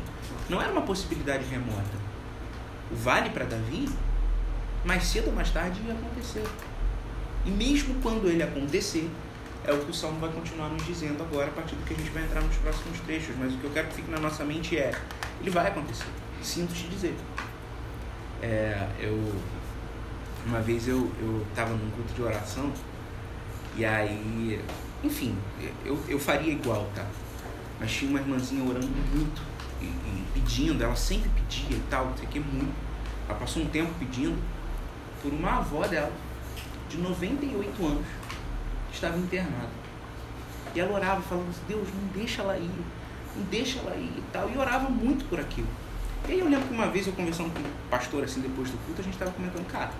não era uma possibilidade remota. O vale para Davi, mais cedo ou mais tarde, ia acontecer. E mesmo quando ele acontecer, é o que o Salmo vai continuar nos dizendo agora, a partir do que a gente vai entrar nos próximos trechos. Mas o que eu quero que fique na nossa mente é: ele vai acontecer. Sinto te dizer. É, eu, uma vez eu estava num culto de oração, e aí, enfim, eu, eu faria igual, tá? Mas tinha uma irmãzinha orando muito e, e pedindo, ela sempre pedia e tal, não sei o que, muito. Ela passou um tempo pedindo por uma avó dela, de 98 anos, que estava internada. E ela orava falando assim, Deus, não deixa ela ir, não deixa ela ir e tal. E orava muito por aquilo. E aí eu lembro que uma vez eu conversando com um pastor assim depois do culto, a gente estava comentando, cara,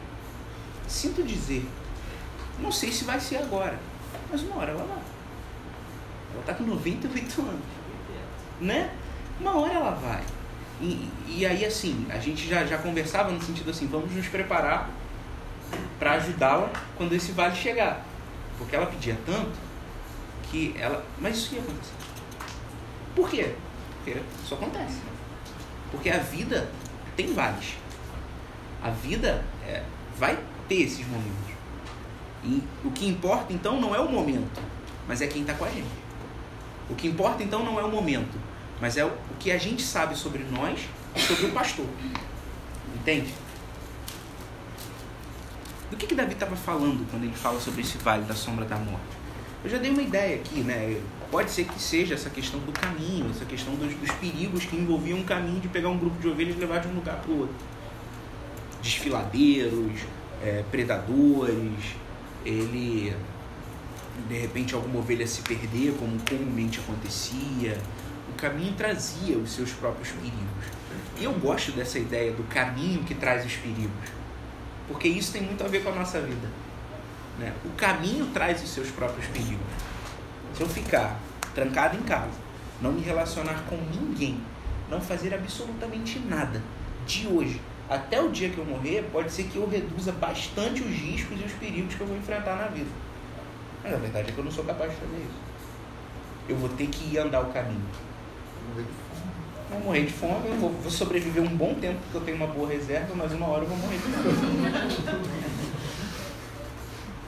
sinto dizer, não sei se vai ser agora, mas uma hora ela vai. Ela está com 98 anos. Né? Uma hora ela vai. E, e aí, assim, a gente já, já conversava no sentido assim, vamos nos preparar para ajudá-la quando esse vale chegar. Porque ela pedia tanto que ela. Mas isso ia acontecer. Por quê? Porque isso acontece. Porque a vida tem vales. A vida é, vai ter esses momentos. E o que importa então não é o momento, mas é quem está com a gente. O que importa então não é o momento, mas é o que a gente sabe sobre nós e sobre o pastor. Entende? Do que, que Davi estava falando quando ele fala sobre esse vale da sombra da morte? Eu já dei uma ideia aqui, né? Pode ser que seja essa questão do caminho, essa questão dos, dos perigos que envolviam o caminho de pegar um grupo de ovelhas e levar de um lugar para o outro. Desfiladeiros, é, predadores, ele de repente alguma ovelha se perder, como comumente acontecia. O caminho trazia os seus próprios perigos. E eu gosto dessa ideia do caminho que traz os perigos, porque isso tem muito a ver com a nossa vida. Né? O caminho traz os seus próprios perigos. Se eu ficar trancado em casa, não me relacionar com ninguém, não fazer absolutamente nada de hoje até o dia que eu morrer, pode ser que eu reduza bastante os riscos e os perigos que eu vou enfrentar na vida. Mas a verdade é que eu não sou capaz de fazer isso. Eu vou ter que ir andar o caminho. Vou morrer de fome, eu vou, sobreviver um bom tempo porque eu tenho uma boa reserva, mas uma hora eu vou morrer de fome.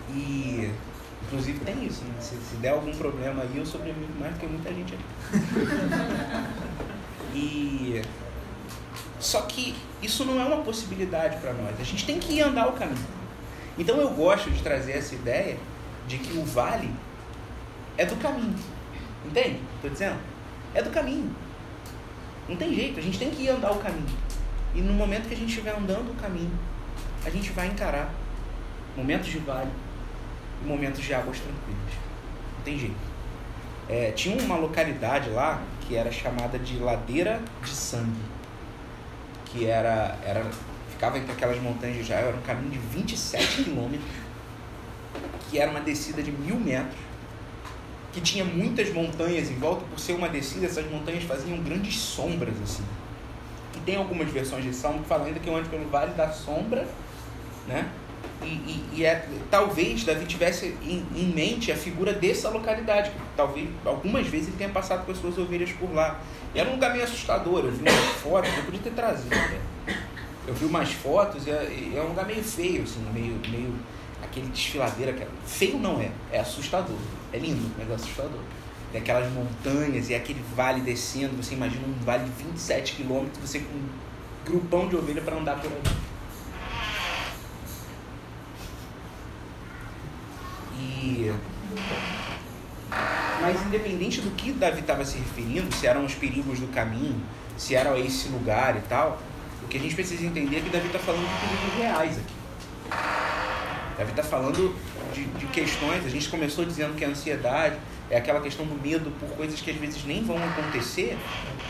E inclusive tem isso, né? Se, se der algum problema aí, eu sobrevivo mais do que muita gente aqui. E só que isso não é uma possibilidade para nós. A gente tem que andar o caminho. Então eu gosto de trazer essa ideia de que o vale é do caminho. Entende? Estou dizendo? É do caminho. Não tem jeito, a gente tem que ir andar o caminho. E no momento que a gente estiver andando o caminho, a gente vai encarar momentos de vale e momentos de águas tranquilas. Não tem jeito. É, tinha uma localidade lá que era chamada de Ladeira de Sangue, que era, era ficava entre aquelas montanhas de Israel, era um caminho de 27 quilômetros, que era uma descida de mil metros, que tinha muitas montanhas em volta, por ser uma descida, essas montanhas faziam grandes sombras assim. E tem algumas versões de Salmo que falam ainda que eu ando pelo Vale da Sombra, né? E, e, e é, talvez Davi tivesse em, em, mente a figura dessa localidade, talvez algumas vezes ele tenha passado com as suas ovelhas por lá. E era um lugar meio assustador, eu vi umas fotos, eu podia ter trazido. Né? Eu vi umas fotos e é, é, um lugar meio feio, assim, meio, meio aquele desfiladeira. É, feio não é, é assustador. É lindo, mas é assustador. Tem aquelas montanhas e aquele vale descendo, você imagina um vale de 27 quilômetros, você com um grupão de ovelha para andar por ali. E... Mas independente do que Davi estava se referindo, se eram os perigos do caminho, se era esse lugar e tal, o que a gente precisa entender é que Davi está falando de perigos reais aqui. Davi está falando de, de, questões, a gente começou dizendo que a ansiedade é aquela questão do medo por coisas que às vezes nem vão acontecer.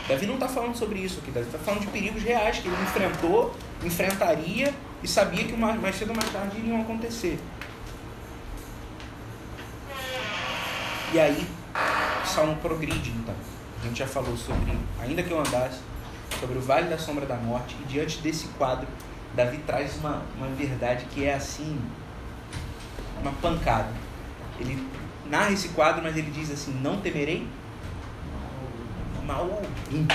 Davi não está falando sobre isso aqui, Davi está falando de perigos reais que ele enfrentou, enfrentaria e sabia que mais cedo ou mais tarde iriam acontecer. E aí, salmo progride, então. A gente já falou sobre, ainda que eu andasse, sobre o vale da sombra da morte, e diante desse quadro, Davi traz uma, uma verdade que é assim, uma pancada. Ele narra esse quadro, mas ele diz assim: Não temerei mal algum.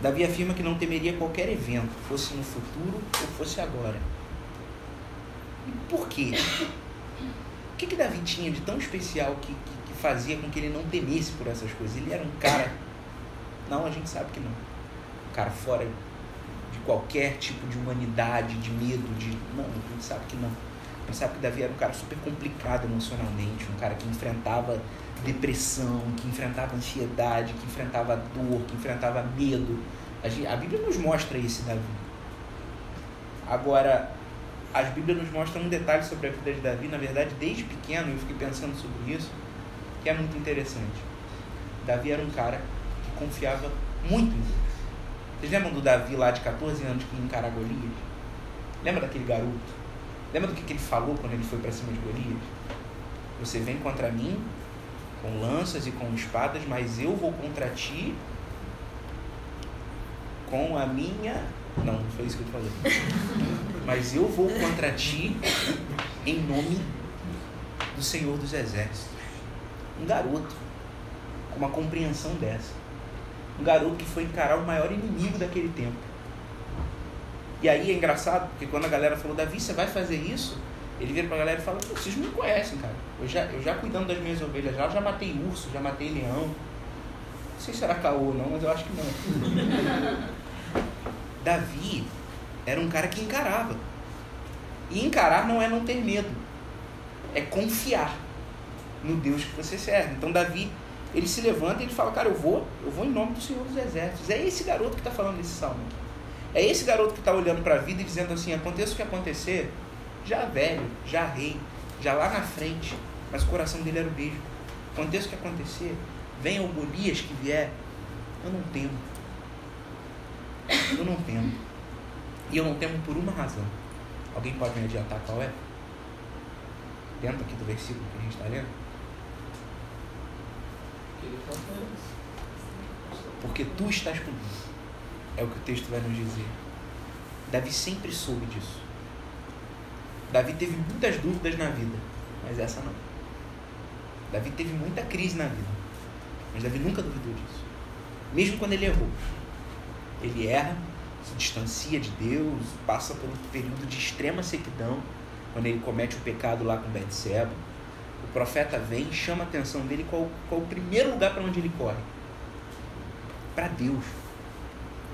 Davi afirma que não temeria qualquer evento, fosse no futuro ou fosse agora. E por quê? O que, que Davi tinha de tão especial que, que, que fazia com que ele não temesse por essas coisas? Ele era um cara. Não, a gente sabe que não. Um cara fora de qualquer tipo de humanidade, de medo, de. Não, a gente sabe que não. A gente sabe que Davi era um cara super complicado emocionalmente, um cara que enfrentava depressão, que enfrentava ansiedade, que enfrentava dor, que enfrentava medo. A, gente, a Bíblia nos mostra esse Davi. Agora, as Bíblias nos mostram um detalhe sobre a vida de Davi, na verdade, desde pequeno eu fiquei pensando sobre isso, que é muito interessante. Davi era um cara que confiava muito em Deus. Vocês lembram do Davi lá de 14 anos que ia encarar Golias? Lembra daquele garoto? Lembra do que, que ele falou quando ele foi para cima de Golias? Você vem contra mim com lanças e com espadas, mas eu vou contra ti com a minha. Não, não foi isso que eu falei. Mas eu vou contra ti em nome do Senhor dos Exércitos. Um garoto com uma compreensão dessa. Um garoto que foi encarar o maior inimigo daquele tempo. E aí é engraçado, porque quando a galera falou, Davi, você vai fazer isso? Ele vira pra galera e fala, vocês me conhecem, cara. Eu já, eu já cuidando das minhas ovelhas, já, já matei urso, já matei leão. Não sei se era caô ou não, mas eu acho que não. Davi era um cara que encarava. E encarar não é não ter medo, é confiar no Deus que você serve. Então Davi, ele se levanta e ele fala, cara, eu vou, eu vou em nome do Senhor dos Exércitos. É esse garoto que está falando desse salmo. É esse garoto que está olhando para a vida e dizendo assim, aconteça o que acontecer, já velho, já rei, já lá na frente, mas o coração dele era o mesmo. Aconteça o que acontecer, venha o Golias que vier, eu não temo. Eu não temo. E eu não temo por uma razão. Alguém pode me adiantar qual é? Dentro aqui do versículo que a gente está lendo? Porque tu estás comigo. É o que o texto vai nos dizer. Davi sempre soube disso. Davi teve muitas dúvidas na vida, mas essa não. Davi teve muita crise na vida, mas Davi nunca duvidou disso. Mesmo quando ele errou. Ele erra, se distancia de Deus, passa por um período de extrema sequidão, quando ele comete o pecado lá com Betseba. O profeta vem, chama a atenção dele, qual, qual o primeiro lugar para onde ele corre? Para Deus.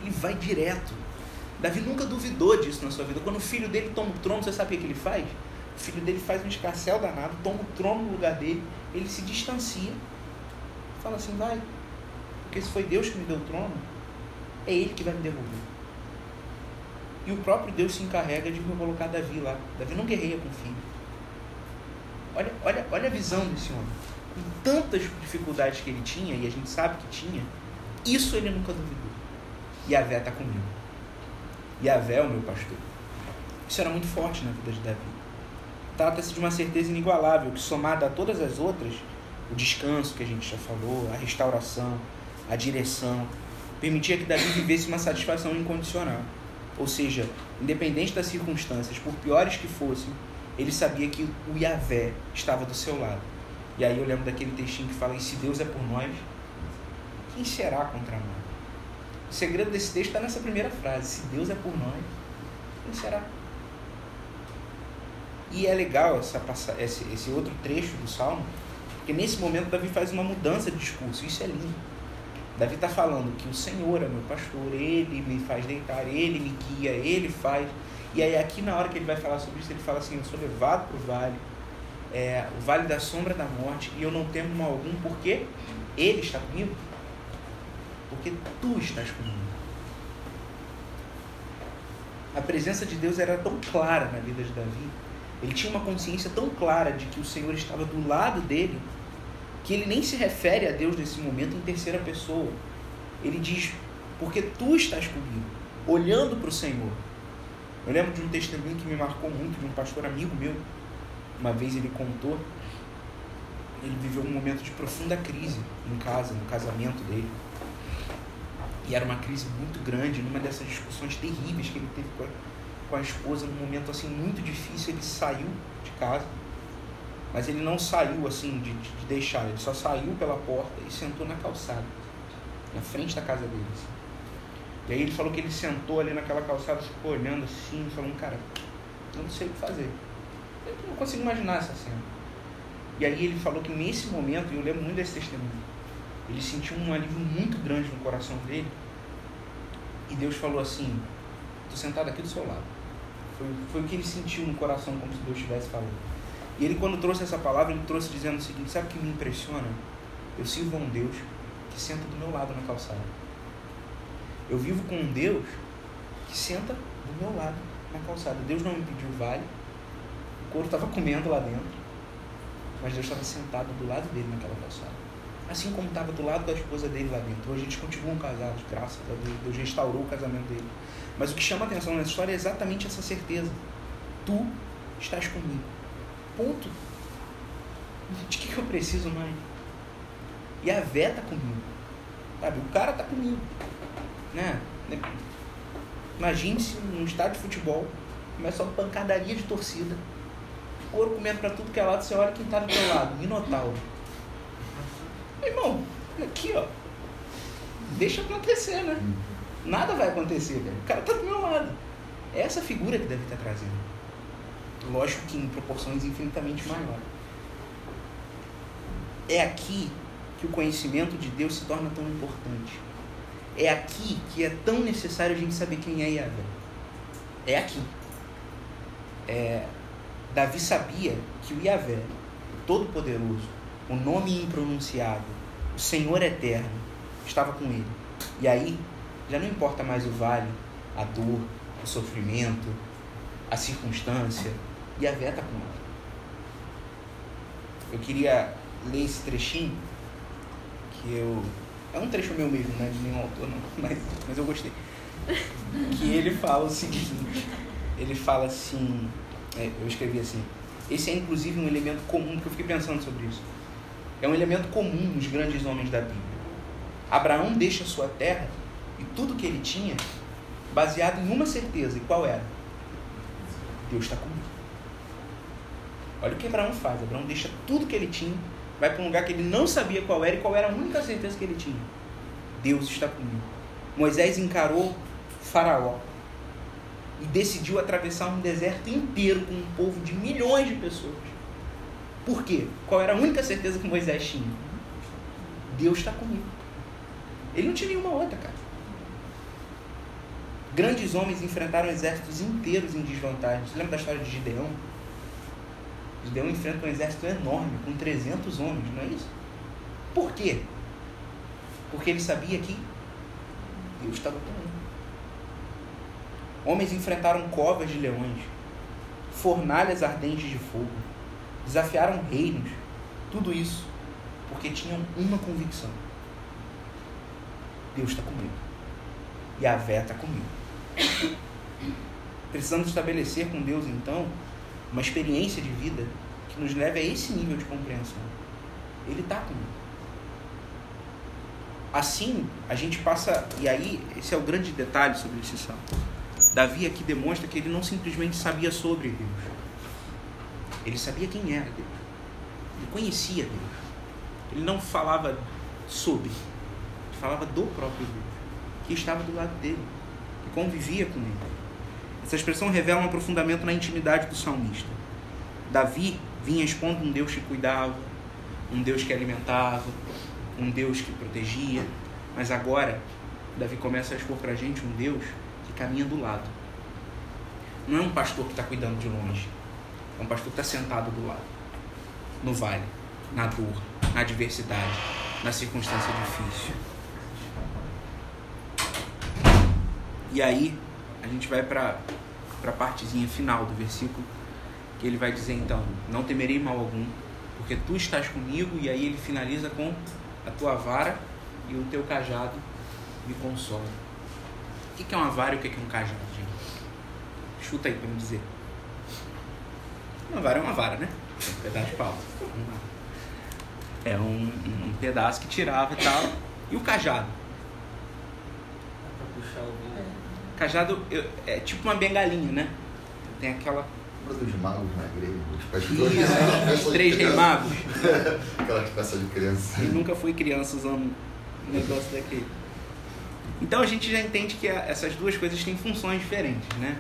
Ele vai direto. Davi nunca duvidou disso na sua vida. Quando o filho dele toma o trono, você sabe o que ele faz? O filho dele faz um escarcel danado, toma o trono no lugar dele, ele se distancia. Fala assim, vai. Porque se foi Deus que me deu o trono, é Ele que vai me devolver. E o próprio Deus se encarrega de colocar Davi lá. Davi não guerreia com o filho. Olha, olha, olha a visão desse homem. Com tantas dificuldades que ele tinha, e a gente sabe que tinha, isso ele nunca duvidou. E a Vé está comigo. E a Vé é o meu pastor. Isso era muito forte na vida de Davi. Trata-se de uma certeza inigualável, que somada a todas as outras, o descanso que a gente já falou, a restauração, a direção, permitia que Davi vivesse uma satisfação incondicional. Ou seja, independente das circunstâncias, por piores que fossem, ele sabia que o Yahvé estava do seu lado. E aí eu lembro daquele textinho que fala: E se Deus é por nós, quem será contra nós? O segredo desse texto está nessa primeira frase: Se Deus é por nós, quem será? E é legal essa, esse, esse outro trecho do salmo, porque nesse momento Davi faz uma mudança de discurso. Isso é lindo. Davi está falando que o Senhor é meu pastor, ele me faz deitar, ele me guia, ele faz. E aí, aqui na hora que ele vai falar sobre isso, ele fala assim: Eu sou levado para o vale, é, o vale da sombra da morte, e eu não temo mal algum, porque ele está comigo. Porque tu estás comigo. A presença de Deus era tão clara na vida de Davi, ele tinha uma consciência tão clara de que o Senhor estava do lado dele, que ele nem se refere a Deus nesse momento em terceira pessoa. Ele diz, porque tu estás comigo, olhando para o Senhor. Eu lembro de um testemunho que me marcou muito, de um pastor amigo meu. Uma vez ele contou ele viveu um momento de profunda crise em casa, no casamento dele. E era uma crise muito grande, numa dessas discussões terríveis que ele teve com a, com a esposa, num momento assim muito difícil, ele saiu de casa. Mas ele não saiu assim de, de deixar, ele só saiu pela porta e sentou na calçada, na frente da casa dele. assim. E aí ele falou que ele sentou ali naquela calçada, ficou olhando assim, falando, cara, eu não sei o que fazer. Eu não consigo imaginar essa cena. E aí ele falou que nesse momento, e eu lembro muito desse testemunho, ele sentiu um alívio muito grande no coração dele. E Deus falou assim: Estou sentado aqui do seu lado. Foi, foi o que ele sentiu no coração, como se Deus estivesse falando. E ele, quando trouxe essa palavra, ele trouxe dizendo o seguinte: Sabe o que me impressiona? Eu sirvo a um Deus que senta do meu lado na calçada. Eu vivo com um Deus que senta do meu lado na calçada. Deus não me pediu vale, o couro estava comendo lá dentro, mas Deus estava sentado do lado dele naquela calçada. Assim como estava do lado da esposa dele lá dentro. Hoje eles continuam casados, graças a Deus. Deus restaurou o casamento dele. Mas o que chama atenção nessa história é exatamente essa certeza. Tu estás comigo. Ponto. De que, que eu preciso mais? E a Vé está comigo. Sabe? O cara está comigo. Né? Imagine-se num estádio de futebol, começa uma pancadaria de torcida, couro comendo para tudo que é lado, você olha quem está do teu lado, Minotauro. Meu irmão, aqui ó, deixa acontecer, né? Nada vai acontecer, cara. O cara está do meu lado. É essa figura que deve estar trazendo. Lógico que em proporções infinitamente maiores. É aqui que o conhecimento de Deus se torna tão importante. É aqui que é tão necessário a gente saber quem é Yahvé. É aqui. É, Davi sabia que o Yahvé, o Todo-Poderoso, o nome impronunciável, o Senhor Eterno, estava com ele. E aí, já não importa mais o vale, a dor, o sofrimento, a circunstância, Yahvé está com ele. Eu queria ler esse trechinho, que eu é um trecho meu mesmo, né? De nenhum autor, não. Mas, mas eu gostei. Que ele fala o seguinte: ele fala assim. É, eu escrevi assim. Esse é inclusive um elemento comum, porque eu fiquei pensando sobre isso. É um elemento comum nos grandes homens da Bíblia. Abraão deixa sua terra e tudo que ele tinha baseado em uma certeza. E qual era? Deus está comigo. Olha o que Abraão faz. Abraão deixa tudo que ele tinha vai para um lugar que ele não sabia qual era e qual era a única certeza que ele tinha. Deus está comigo. Moisés encarou Faraó e decidiu atravessar um deserto inteiro com um povo de milhões de pessoas. Por quê? Qual era a única certeza que Moisés tinha? Deus está comigo. Ele não tinha nenhuma outra, cara. Grandes homens enfrentaram exércitos inteiros em desvantagem. Você lembra da história de Gideão? Gideão enfrenta um exército enorme, com 300 homens, não é isso? Por quê? Porque ele sabia que Deus estava com. Homens enfrentaram covas de leões, fornalhas ardentes de fogo, desafiaram reinos, tudo isso porque tinham uma convicção: Deus está comigo. E a Vé está comigo. Precisamos estabelecer com Deus, então, uma experiência de vida que nos leve a esse nível de compreensão. Ele está comigo. Assim, a gente passa. E aí, esse é o grande detalhe sobre esse salmo. Davi aqui demonstra que ele não simplesmente sabia sobre Deus. Ele sabia quem era Deus. Ele conhecia Deus. Ele não falava sobre. Ele falava do próprio Deus. Que estava do lado dele. Que convivia com ele. Essa expressão revela um aprofundamento na intimidade do salmista. Davi vinha expondo um Deus que cuidava, um Deus que alimentava, um Deus que protegia, mas agora Davi começa a expor para a gente um Deus que caminha do lado. Não é um pastor que está cuidando de longe, é um pastor que está sentado do lado, no vale, na dor, na adversidade, na circunstância difícil. E aí, a gente vai para a partezinha final do versículo, que ele vai dizer então: Não temerei mal algum, porque tu estás comigo. E aí ele finaliza com a tua vara e o teu cajado me consolam. O que é uma vara e o que é um cajado, gente? Chuta aí para me dizer. Uma vara é uma vara, né? Um pedaço de pau. É um, um pedaço que tirava e tal. E o cajado? Pra puxar o. Cajado eu- é tipo uma bengalinha, né? Tem aquela. Lembra dos magos na igreja? Os pastores. Isso, os de três criança. magos. Aquelas peças de criança. Ele nunca foi criança usando um negócio daquele. Então a gente já entende que essas duas coisas têm funções diferentes, né?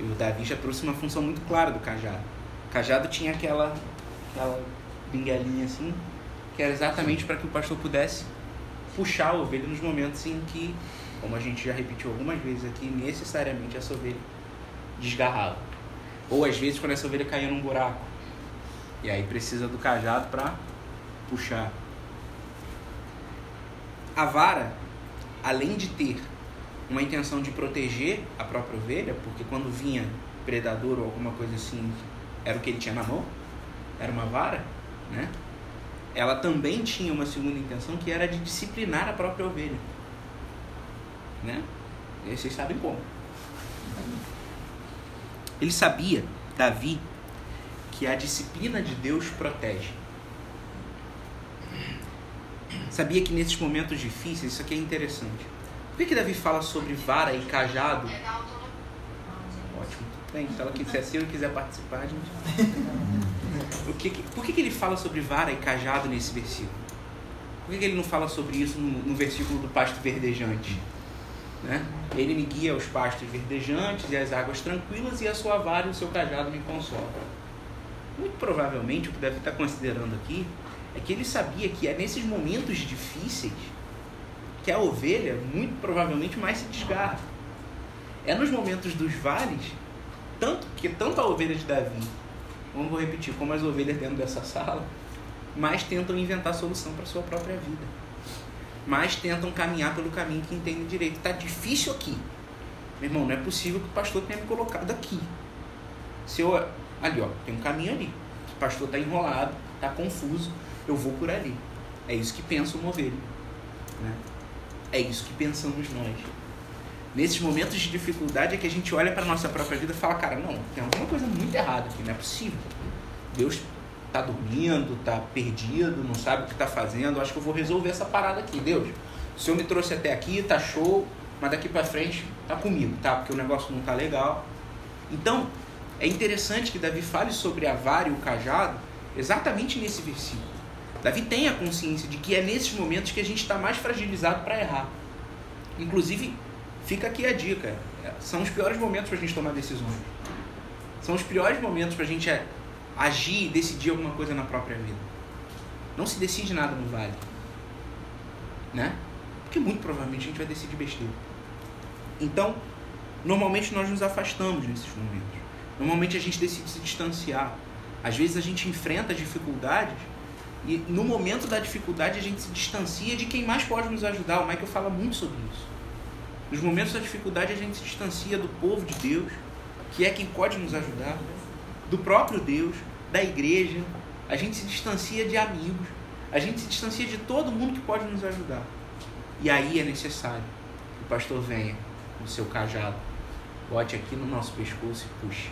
E o Davi já trouxe uma função muito clara do cajado. O cajado tinha aquela, aquela bengalinha assim, que era exatamente para que o pastor pudesse puxar a ovelha nos momentos em que, como a gente já repetiu algumas vezes aqui, necessariamente essa ovelha desgarrava. Ou às vezes quando essa ovelha caía num buraco. E aí precisa do cajado para puxar. A vara, além de ter uma intenção de proteger a própria ovelha, porque quando vinha predador ou alguma coisa assim, era o que ele tinha na mão, era uma vara, né? Ela também tinha uma segunda intenção que era de disciplinar a própria ovelha, né? E vocês sabem como. Ele sabia, Davi, que a disciplina de Deus protege. Sabia que nesses momentos difíceis, isso aqui é interessante. Por que, que Davi fala sobre vara e cajado? Ótimo. Bem, se ela quiser, se ele quiser participar, a gente. O que- por que, que ele fala sobre vara e cajado nesse versículo? Por que, que ele não fala sobre isso no, no versículo do pasto verdejante? Né? Ele me guia aos pastos verdejantes e às águas tranquilas, e a sua vara e o seu cajado me consolam. Muito provavelmente o que Davi está considerando aqui é que ele sabia que é nesses momentos difíceis que a ovelha muito provavelmente mais se desgarra. É nos momentos dos vales, tanto que tanto a ovelha de Davi, vamos vou repetir, como as ovelhas dentro dessa sala, mais tentam inventar solução para sua própria vida. Mais tentam caminhar pelo caminho que entendem direito. Tá difícil aqui. Meu irmão, não é possível que o pastor tenha me colocado aqui. Se eu ali, ó, tem um caminho ali. O pastor tá enrolado, tá confuso, eu vou por ali. É isso que pensa uma ovelha. Né? É isso que pensamos nós. Nesses momentos de dificuldade é que a gente olha para nossa própria vida e fala, cara, não, tem alguma coisa muito errada aqui, não é possível. Deus tá dormindo, tá perdido, não sabe o que tá fazendo, acho que eu vou resolver essa parada aqui. Deus, o Senhor me trouxe até aqui, tá show, mas daqui para frente tá comigo, tá? Porque o negócio não tá legal. Então, é interessante que Davi fale sobre a vara e o cajado exatamente nesse versículo. Davi tem a consciência de que é nesses momentos que a gente está mais fragilizado para errar. Inclusive, fica aqui a dica: são os piores momentos para a gente tomar decisões. São os piores momentos para a gente é, agir e decidir alguma coisa na própria vida. Não se decide nada no vale. Né? Porque muito provavelmente a gente vai decidir besteira. Então, normalmente nós nos afastamos nesses momentos. Normalmente a gente decide se distanciar. Às vezes a gente enfrenta dificuldades e no momento da dificuldade a gente se distancia de quem mais pode nos ajudar. O Michael fala muito sobre isso. Nos momentos da dificuldade a gente se distancia do povo de Deus, que é quem pode nos ajudar, do próprio Deus, da igreja. A gente se distancia de amigos. A gente se distancia de todo mundo que pode nos ajudar. E aí é necessário que o pastor venha com seu cajado, bote aqui no nosso pescoço e puxe.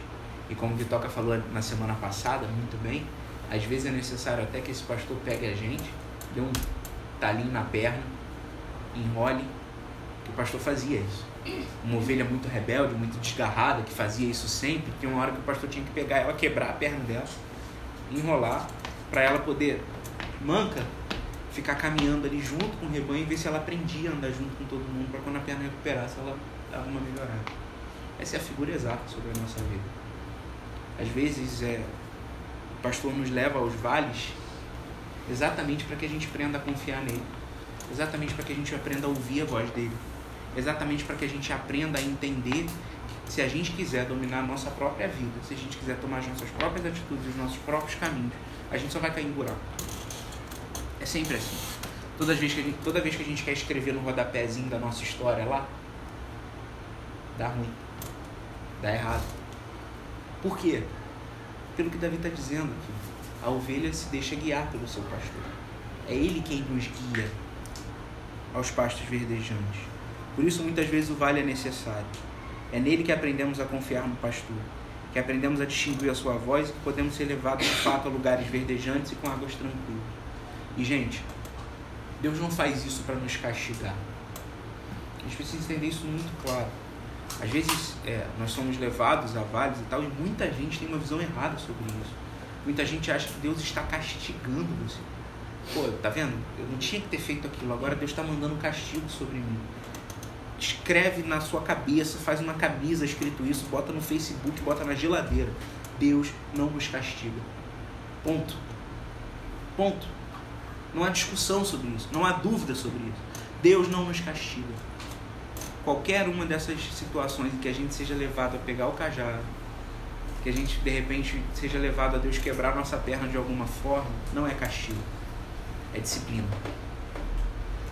E como o Vitoca falou na semana passada, muito bem, às vezes é necessário até que esse pastor pegue a gente, dê um talinho na perna, enrole, o pastor fazia isso. Uma ovelha muito rebelde, muito desgarrada, que fazia isso sempre, tem uma hora que o pastor tinha que pegar ela, quebrar a perna dela, enrolar, para ela poder, manca, ficar caminhando ali junto com o rebanho e ver se ela aprendia a andar junto com todo mundo, para quando a perna recuperasse, ela dava uma melhorada. Essa é a figura exata sobre a nossa vida. Às vezes é, o pastor nos leva aos vales exatamente para que a gente aprenda a confiar nele, exatamente para que a gente aprenda a ouvir a voz dele, exatamente para que a gente aprenda a entender se a gente quiser dominar a nossa própria vida, se a gente quiser tomar as nossas próprias atitudes, os nossos próprios caminhos, a gente só vai cair em buraco. É sempre assim. Toda vez que a gente, toda vez que a gente quer escrever no rodapézinho da nossa história lá, dá ruim, dá errado. Por quê? Pelo que Davi está dizendo aqui. A ovelha se deixa guiar pelo seu pastor. É ele quem nos guia aos pastos verdejantes. Por isso, muitas vezes, o vale é necessário. É nele que aprendemos a confiar no pastor, que aprendemos a distinguir a sua voz e que podemos ser levados de fato a lugares verdejantes e com águas tranquilas. E, gente, Deus não faz isso para nos castigar. A gente precisa entender isso muito claro. Às vezes é, nós somos levados a vales e tal, e muita gente tem uma visão errada sobre isso. Muita gente acha que Deus está castigando você. Pô, tá vendo? Eu não tinha que ter feito aquilo, agora Deus está mandando castigo sobre mim. Escreve na sua cabeça, faz uma camisa escrito isso, bota no Facebook, bota na geladeira. Deus não nos castiga. Ponto. Ponto. Não há discussão sobre isso, não há dúvida sobre isso. Deus não nos castiga. Qualquer uma dessas situações em que a gente seja levado a pegar o cajado, que a gente de repente seja levado a Deus quebrar nossa perna de alguma forma, não é castigo, é disciplina.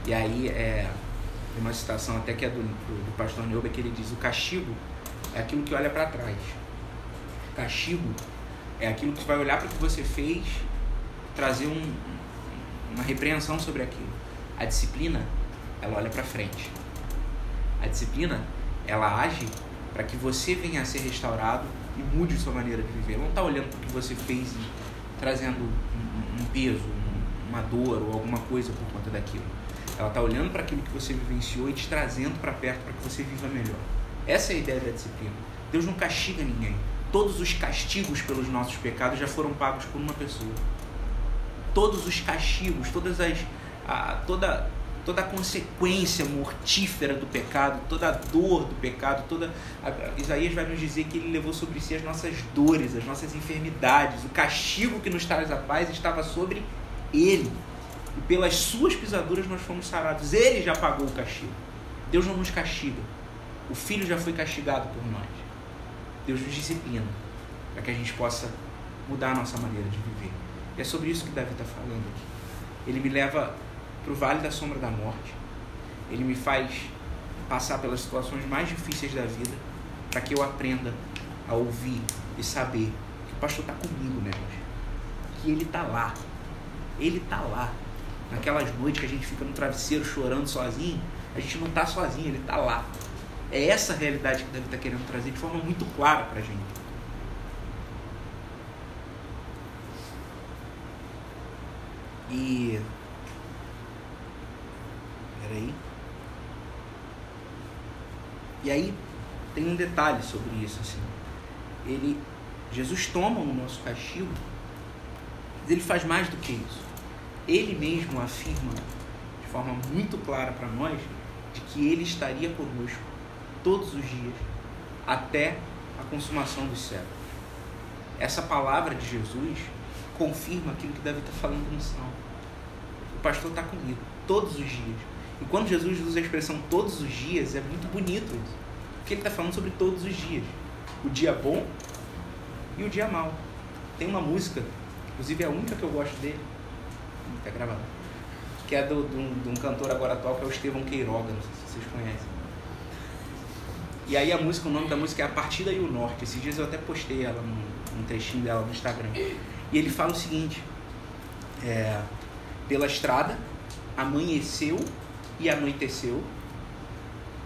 E aí é tem uma citação até que é do, do, do pastor Neuber que ele diz: o castigo é aquilo que olha para trás. Castigo é aquilo que vai olhar para o que você fez, trazer um, uma repreensão sobre aquilo. A disciplina, ela olha para frente. A disciplina, ela age para que você venha a ser restaurado e mude sua maneira de viver. Não está olhando para o que você fez e trazendo um, um peso, uma dor ou alguma coisa por conta daquilo. Ela está olhando para aquilo que você vivenciou e te trazendo para perto para que você viva melhor. Essa é a ideia da disciplina. Deus não castiga ninguém. Todos os castigos pelos nossos pecados já foram pagos por uma pessoa. Todos os castigos, todas as, a, toda, toda a consequência mortífera do pecado, toda a dor do pecado, toda a, Isaías vai nos dizer que ele levou sobre si as nossas dores, as nossas enfermidades, o castigo que nos traz a paz estava sobre ele. E pelas suas pisaduras nós fomos sarados. Ele já pagou o castigo. Deus não nos castiga. O filho já foi castigado por nós. Deus nos disciplina para que a gente possa mudar a nossa maneira de viver. E é sobre isso que Davi está falando aqui. Ele me leva para o vale da sombra da morte. Ele me faz passar pelas situações mais difíceis da vida para que eu aprenda a ouvir e saber que o pastor está comigo, né? Que ele está lá. Ele está lá. Naquelas noites que a gente fica no travesseiro chorando sozinho, a gente não está sozinho, ele está lá. É essa realidade que Davi está querendo trazer de forma muito clara para a gente. E. Peraí. E aí tem um detalhe sobre isso. Assim. Ele, Jesus toma o nosso castigo, mas ele faz mais do que isso. Ele mesmo afirma de forma muito clara para nós de que ele estaria conosco todos os dias até a consumação dos séculos. Essa palavra de Jesus confirma aquilo que Davi está falando no Salmo. O pastor está comigo todos os dias. E quando Jesus usa a expressão todos os dias, é muito bonito isso. Porque ele está falando sobre todos os dias. O dia bom e o dia mau. Tem uma música, inclusive é a única que eu gosto dele, está gravada, que é de um cantor agora atual que é o Estevão Queiroga, não sei se vocês conhecem. E aí a música, o nome da música é A Partida e o Norte. Esses dias eu até postei ela num, num trechinho dela no Instagram. E ele fala o seguinte: é, pela estrada amanheceu e anoiteceu,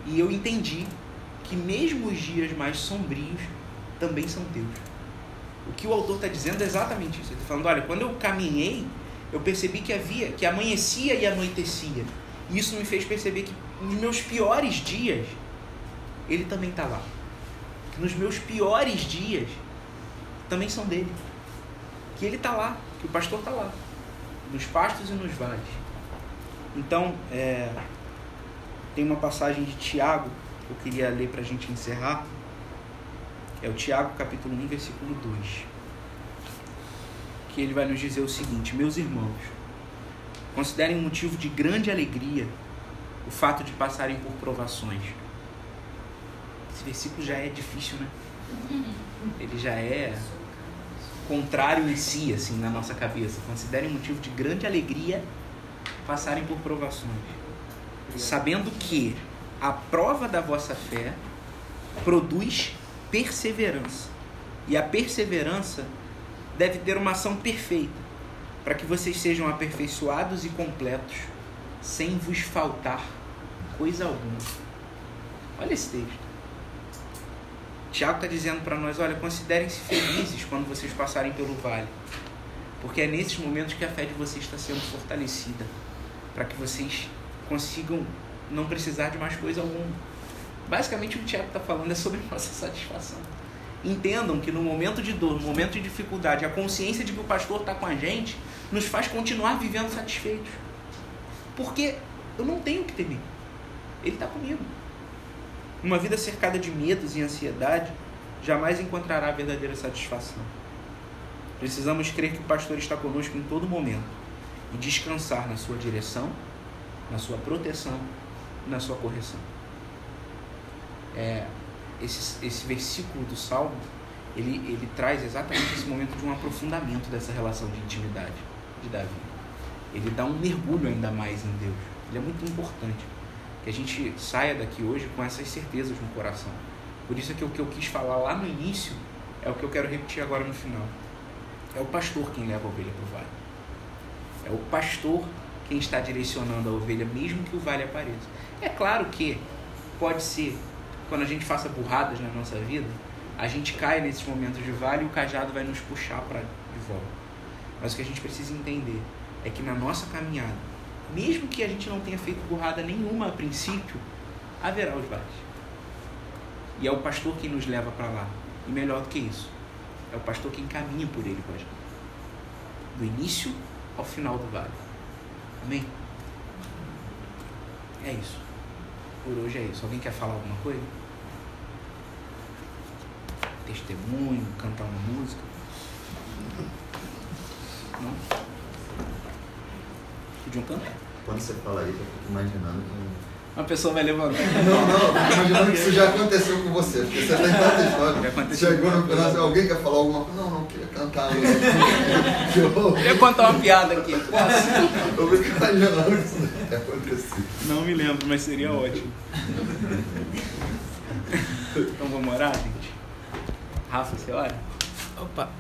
e eu entendi que mesmo os dias mais sombrios também são teus. O que o autor está dizendo é exatamente isso. Ele está falando, olha, quando eu caminhei, eu percebi que havia, que amanhecia e anoitecia. E isso me fez perceber que nos meus piores dias, ele também está lá. Que nos meus piores dias, também são dele. Que ele está lá, que o pastor está lá. Nos pastos e nos vales. Então, é, tem uma passagem de Tiago que eu queria ler para a gente encerrar. É o Tiago capítulo 1, versículo 2. Que ele vai nos dizer o seguinte: Meus irmãos, considerem um motivo de grande alegria o fato de passarem por provações. Esse versículo já é difícil, né? Ele já é contrário em si, assim, na nossa cabeça. Considerem um motivo de grande alegria passarem por provações, sabendo que a prova da vossa fé produz perseverança. E a perseverança deve ter uma ação perfeita, para que vocês sejam aperfeiçoados e completos, sem vos faltar coisa alguma. Olha esse texto. Tiago está dizendo para nós: olha, considerem-se felizes quando vocês passarem pelo vale, Porque é nesses momentos que a fé de vocês está sendo fortalecida, para que vocês consigam não precisar de mais coisa alguma. Basicamente, o que o Tiago está falando é sobre nossa satisfação. Entendam que no momento de dor, no momento de dificuldade, a consciência de que o pastor está com a gente nos faz continuar vivendo satisfeitos. Porque eu não tenho que temer. Ele está comigo. Uma vida cercada de medos e ansiedade jamais encontrará verdadeira satisfação. Precisamos crer que o pastor está conosco em todo momento e descansar na sua direção, na sua proteção, na sua correção. É, esse, esse versículo do Salmo, ele, ele traz exatamente esse momento de um aprofundamento dessa relação de intimidade de Davi. Ele dá um mergulho ainda mais em Deus. Ele é muito importante que a gente saia daqui hoje com essas certezas no coração. Por isso é que o que eu quis falar lá no início é o que eu quero repetir agora no final. É o pastor quem leva a ovelha para o vale. É o pastor quem está direcionando a ovelha, mesmo que o vale apareça. É claro que pode ser, quando a gente faça burradas na nossa vida, a gente cai nesses momentos de vale e o cajado vai nos puxar para de volta. Mas o que a gente precisa entender é que na nossa caminhada, mesmo que a gente não tenha feito burrada nenhuma a princípio, haverá os vales. E é o pastor quem nos leva para lá. E melhor do que isso, é o pastor quem caminha por ele com a gente. Do início ao final do vale. Amém? É isso. Por hoje é isso. Alguém quer falar alguma coisa? Testemunho, cantar uma música? Não? Podiam cantar. Quando você fala isso, eu fico imaginando que. Uma pessoa vai levantar. Não, não, imaginando que isso já aconteceu com você, porque você tem tanta história. Chegou no final, alguém quer falar alguma coisa? Não, não, queria cantar. Eu. Queria contar uma piada aqui. Eu fico imaginando Não me lembro, mas seria ótimo. Então vamos orar, gente? Rafa, você ora? Opa.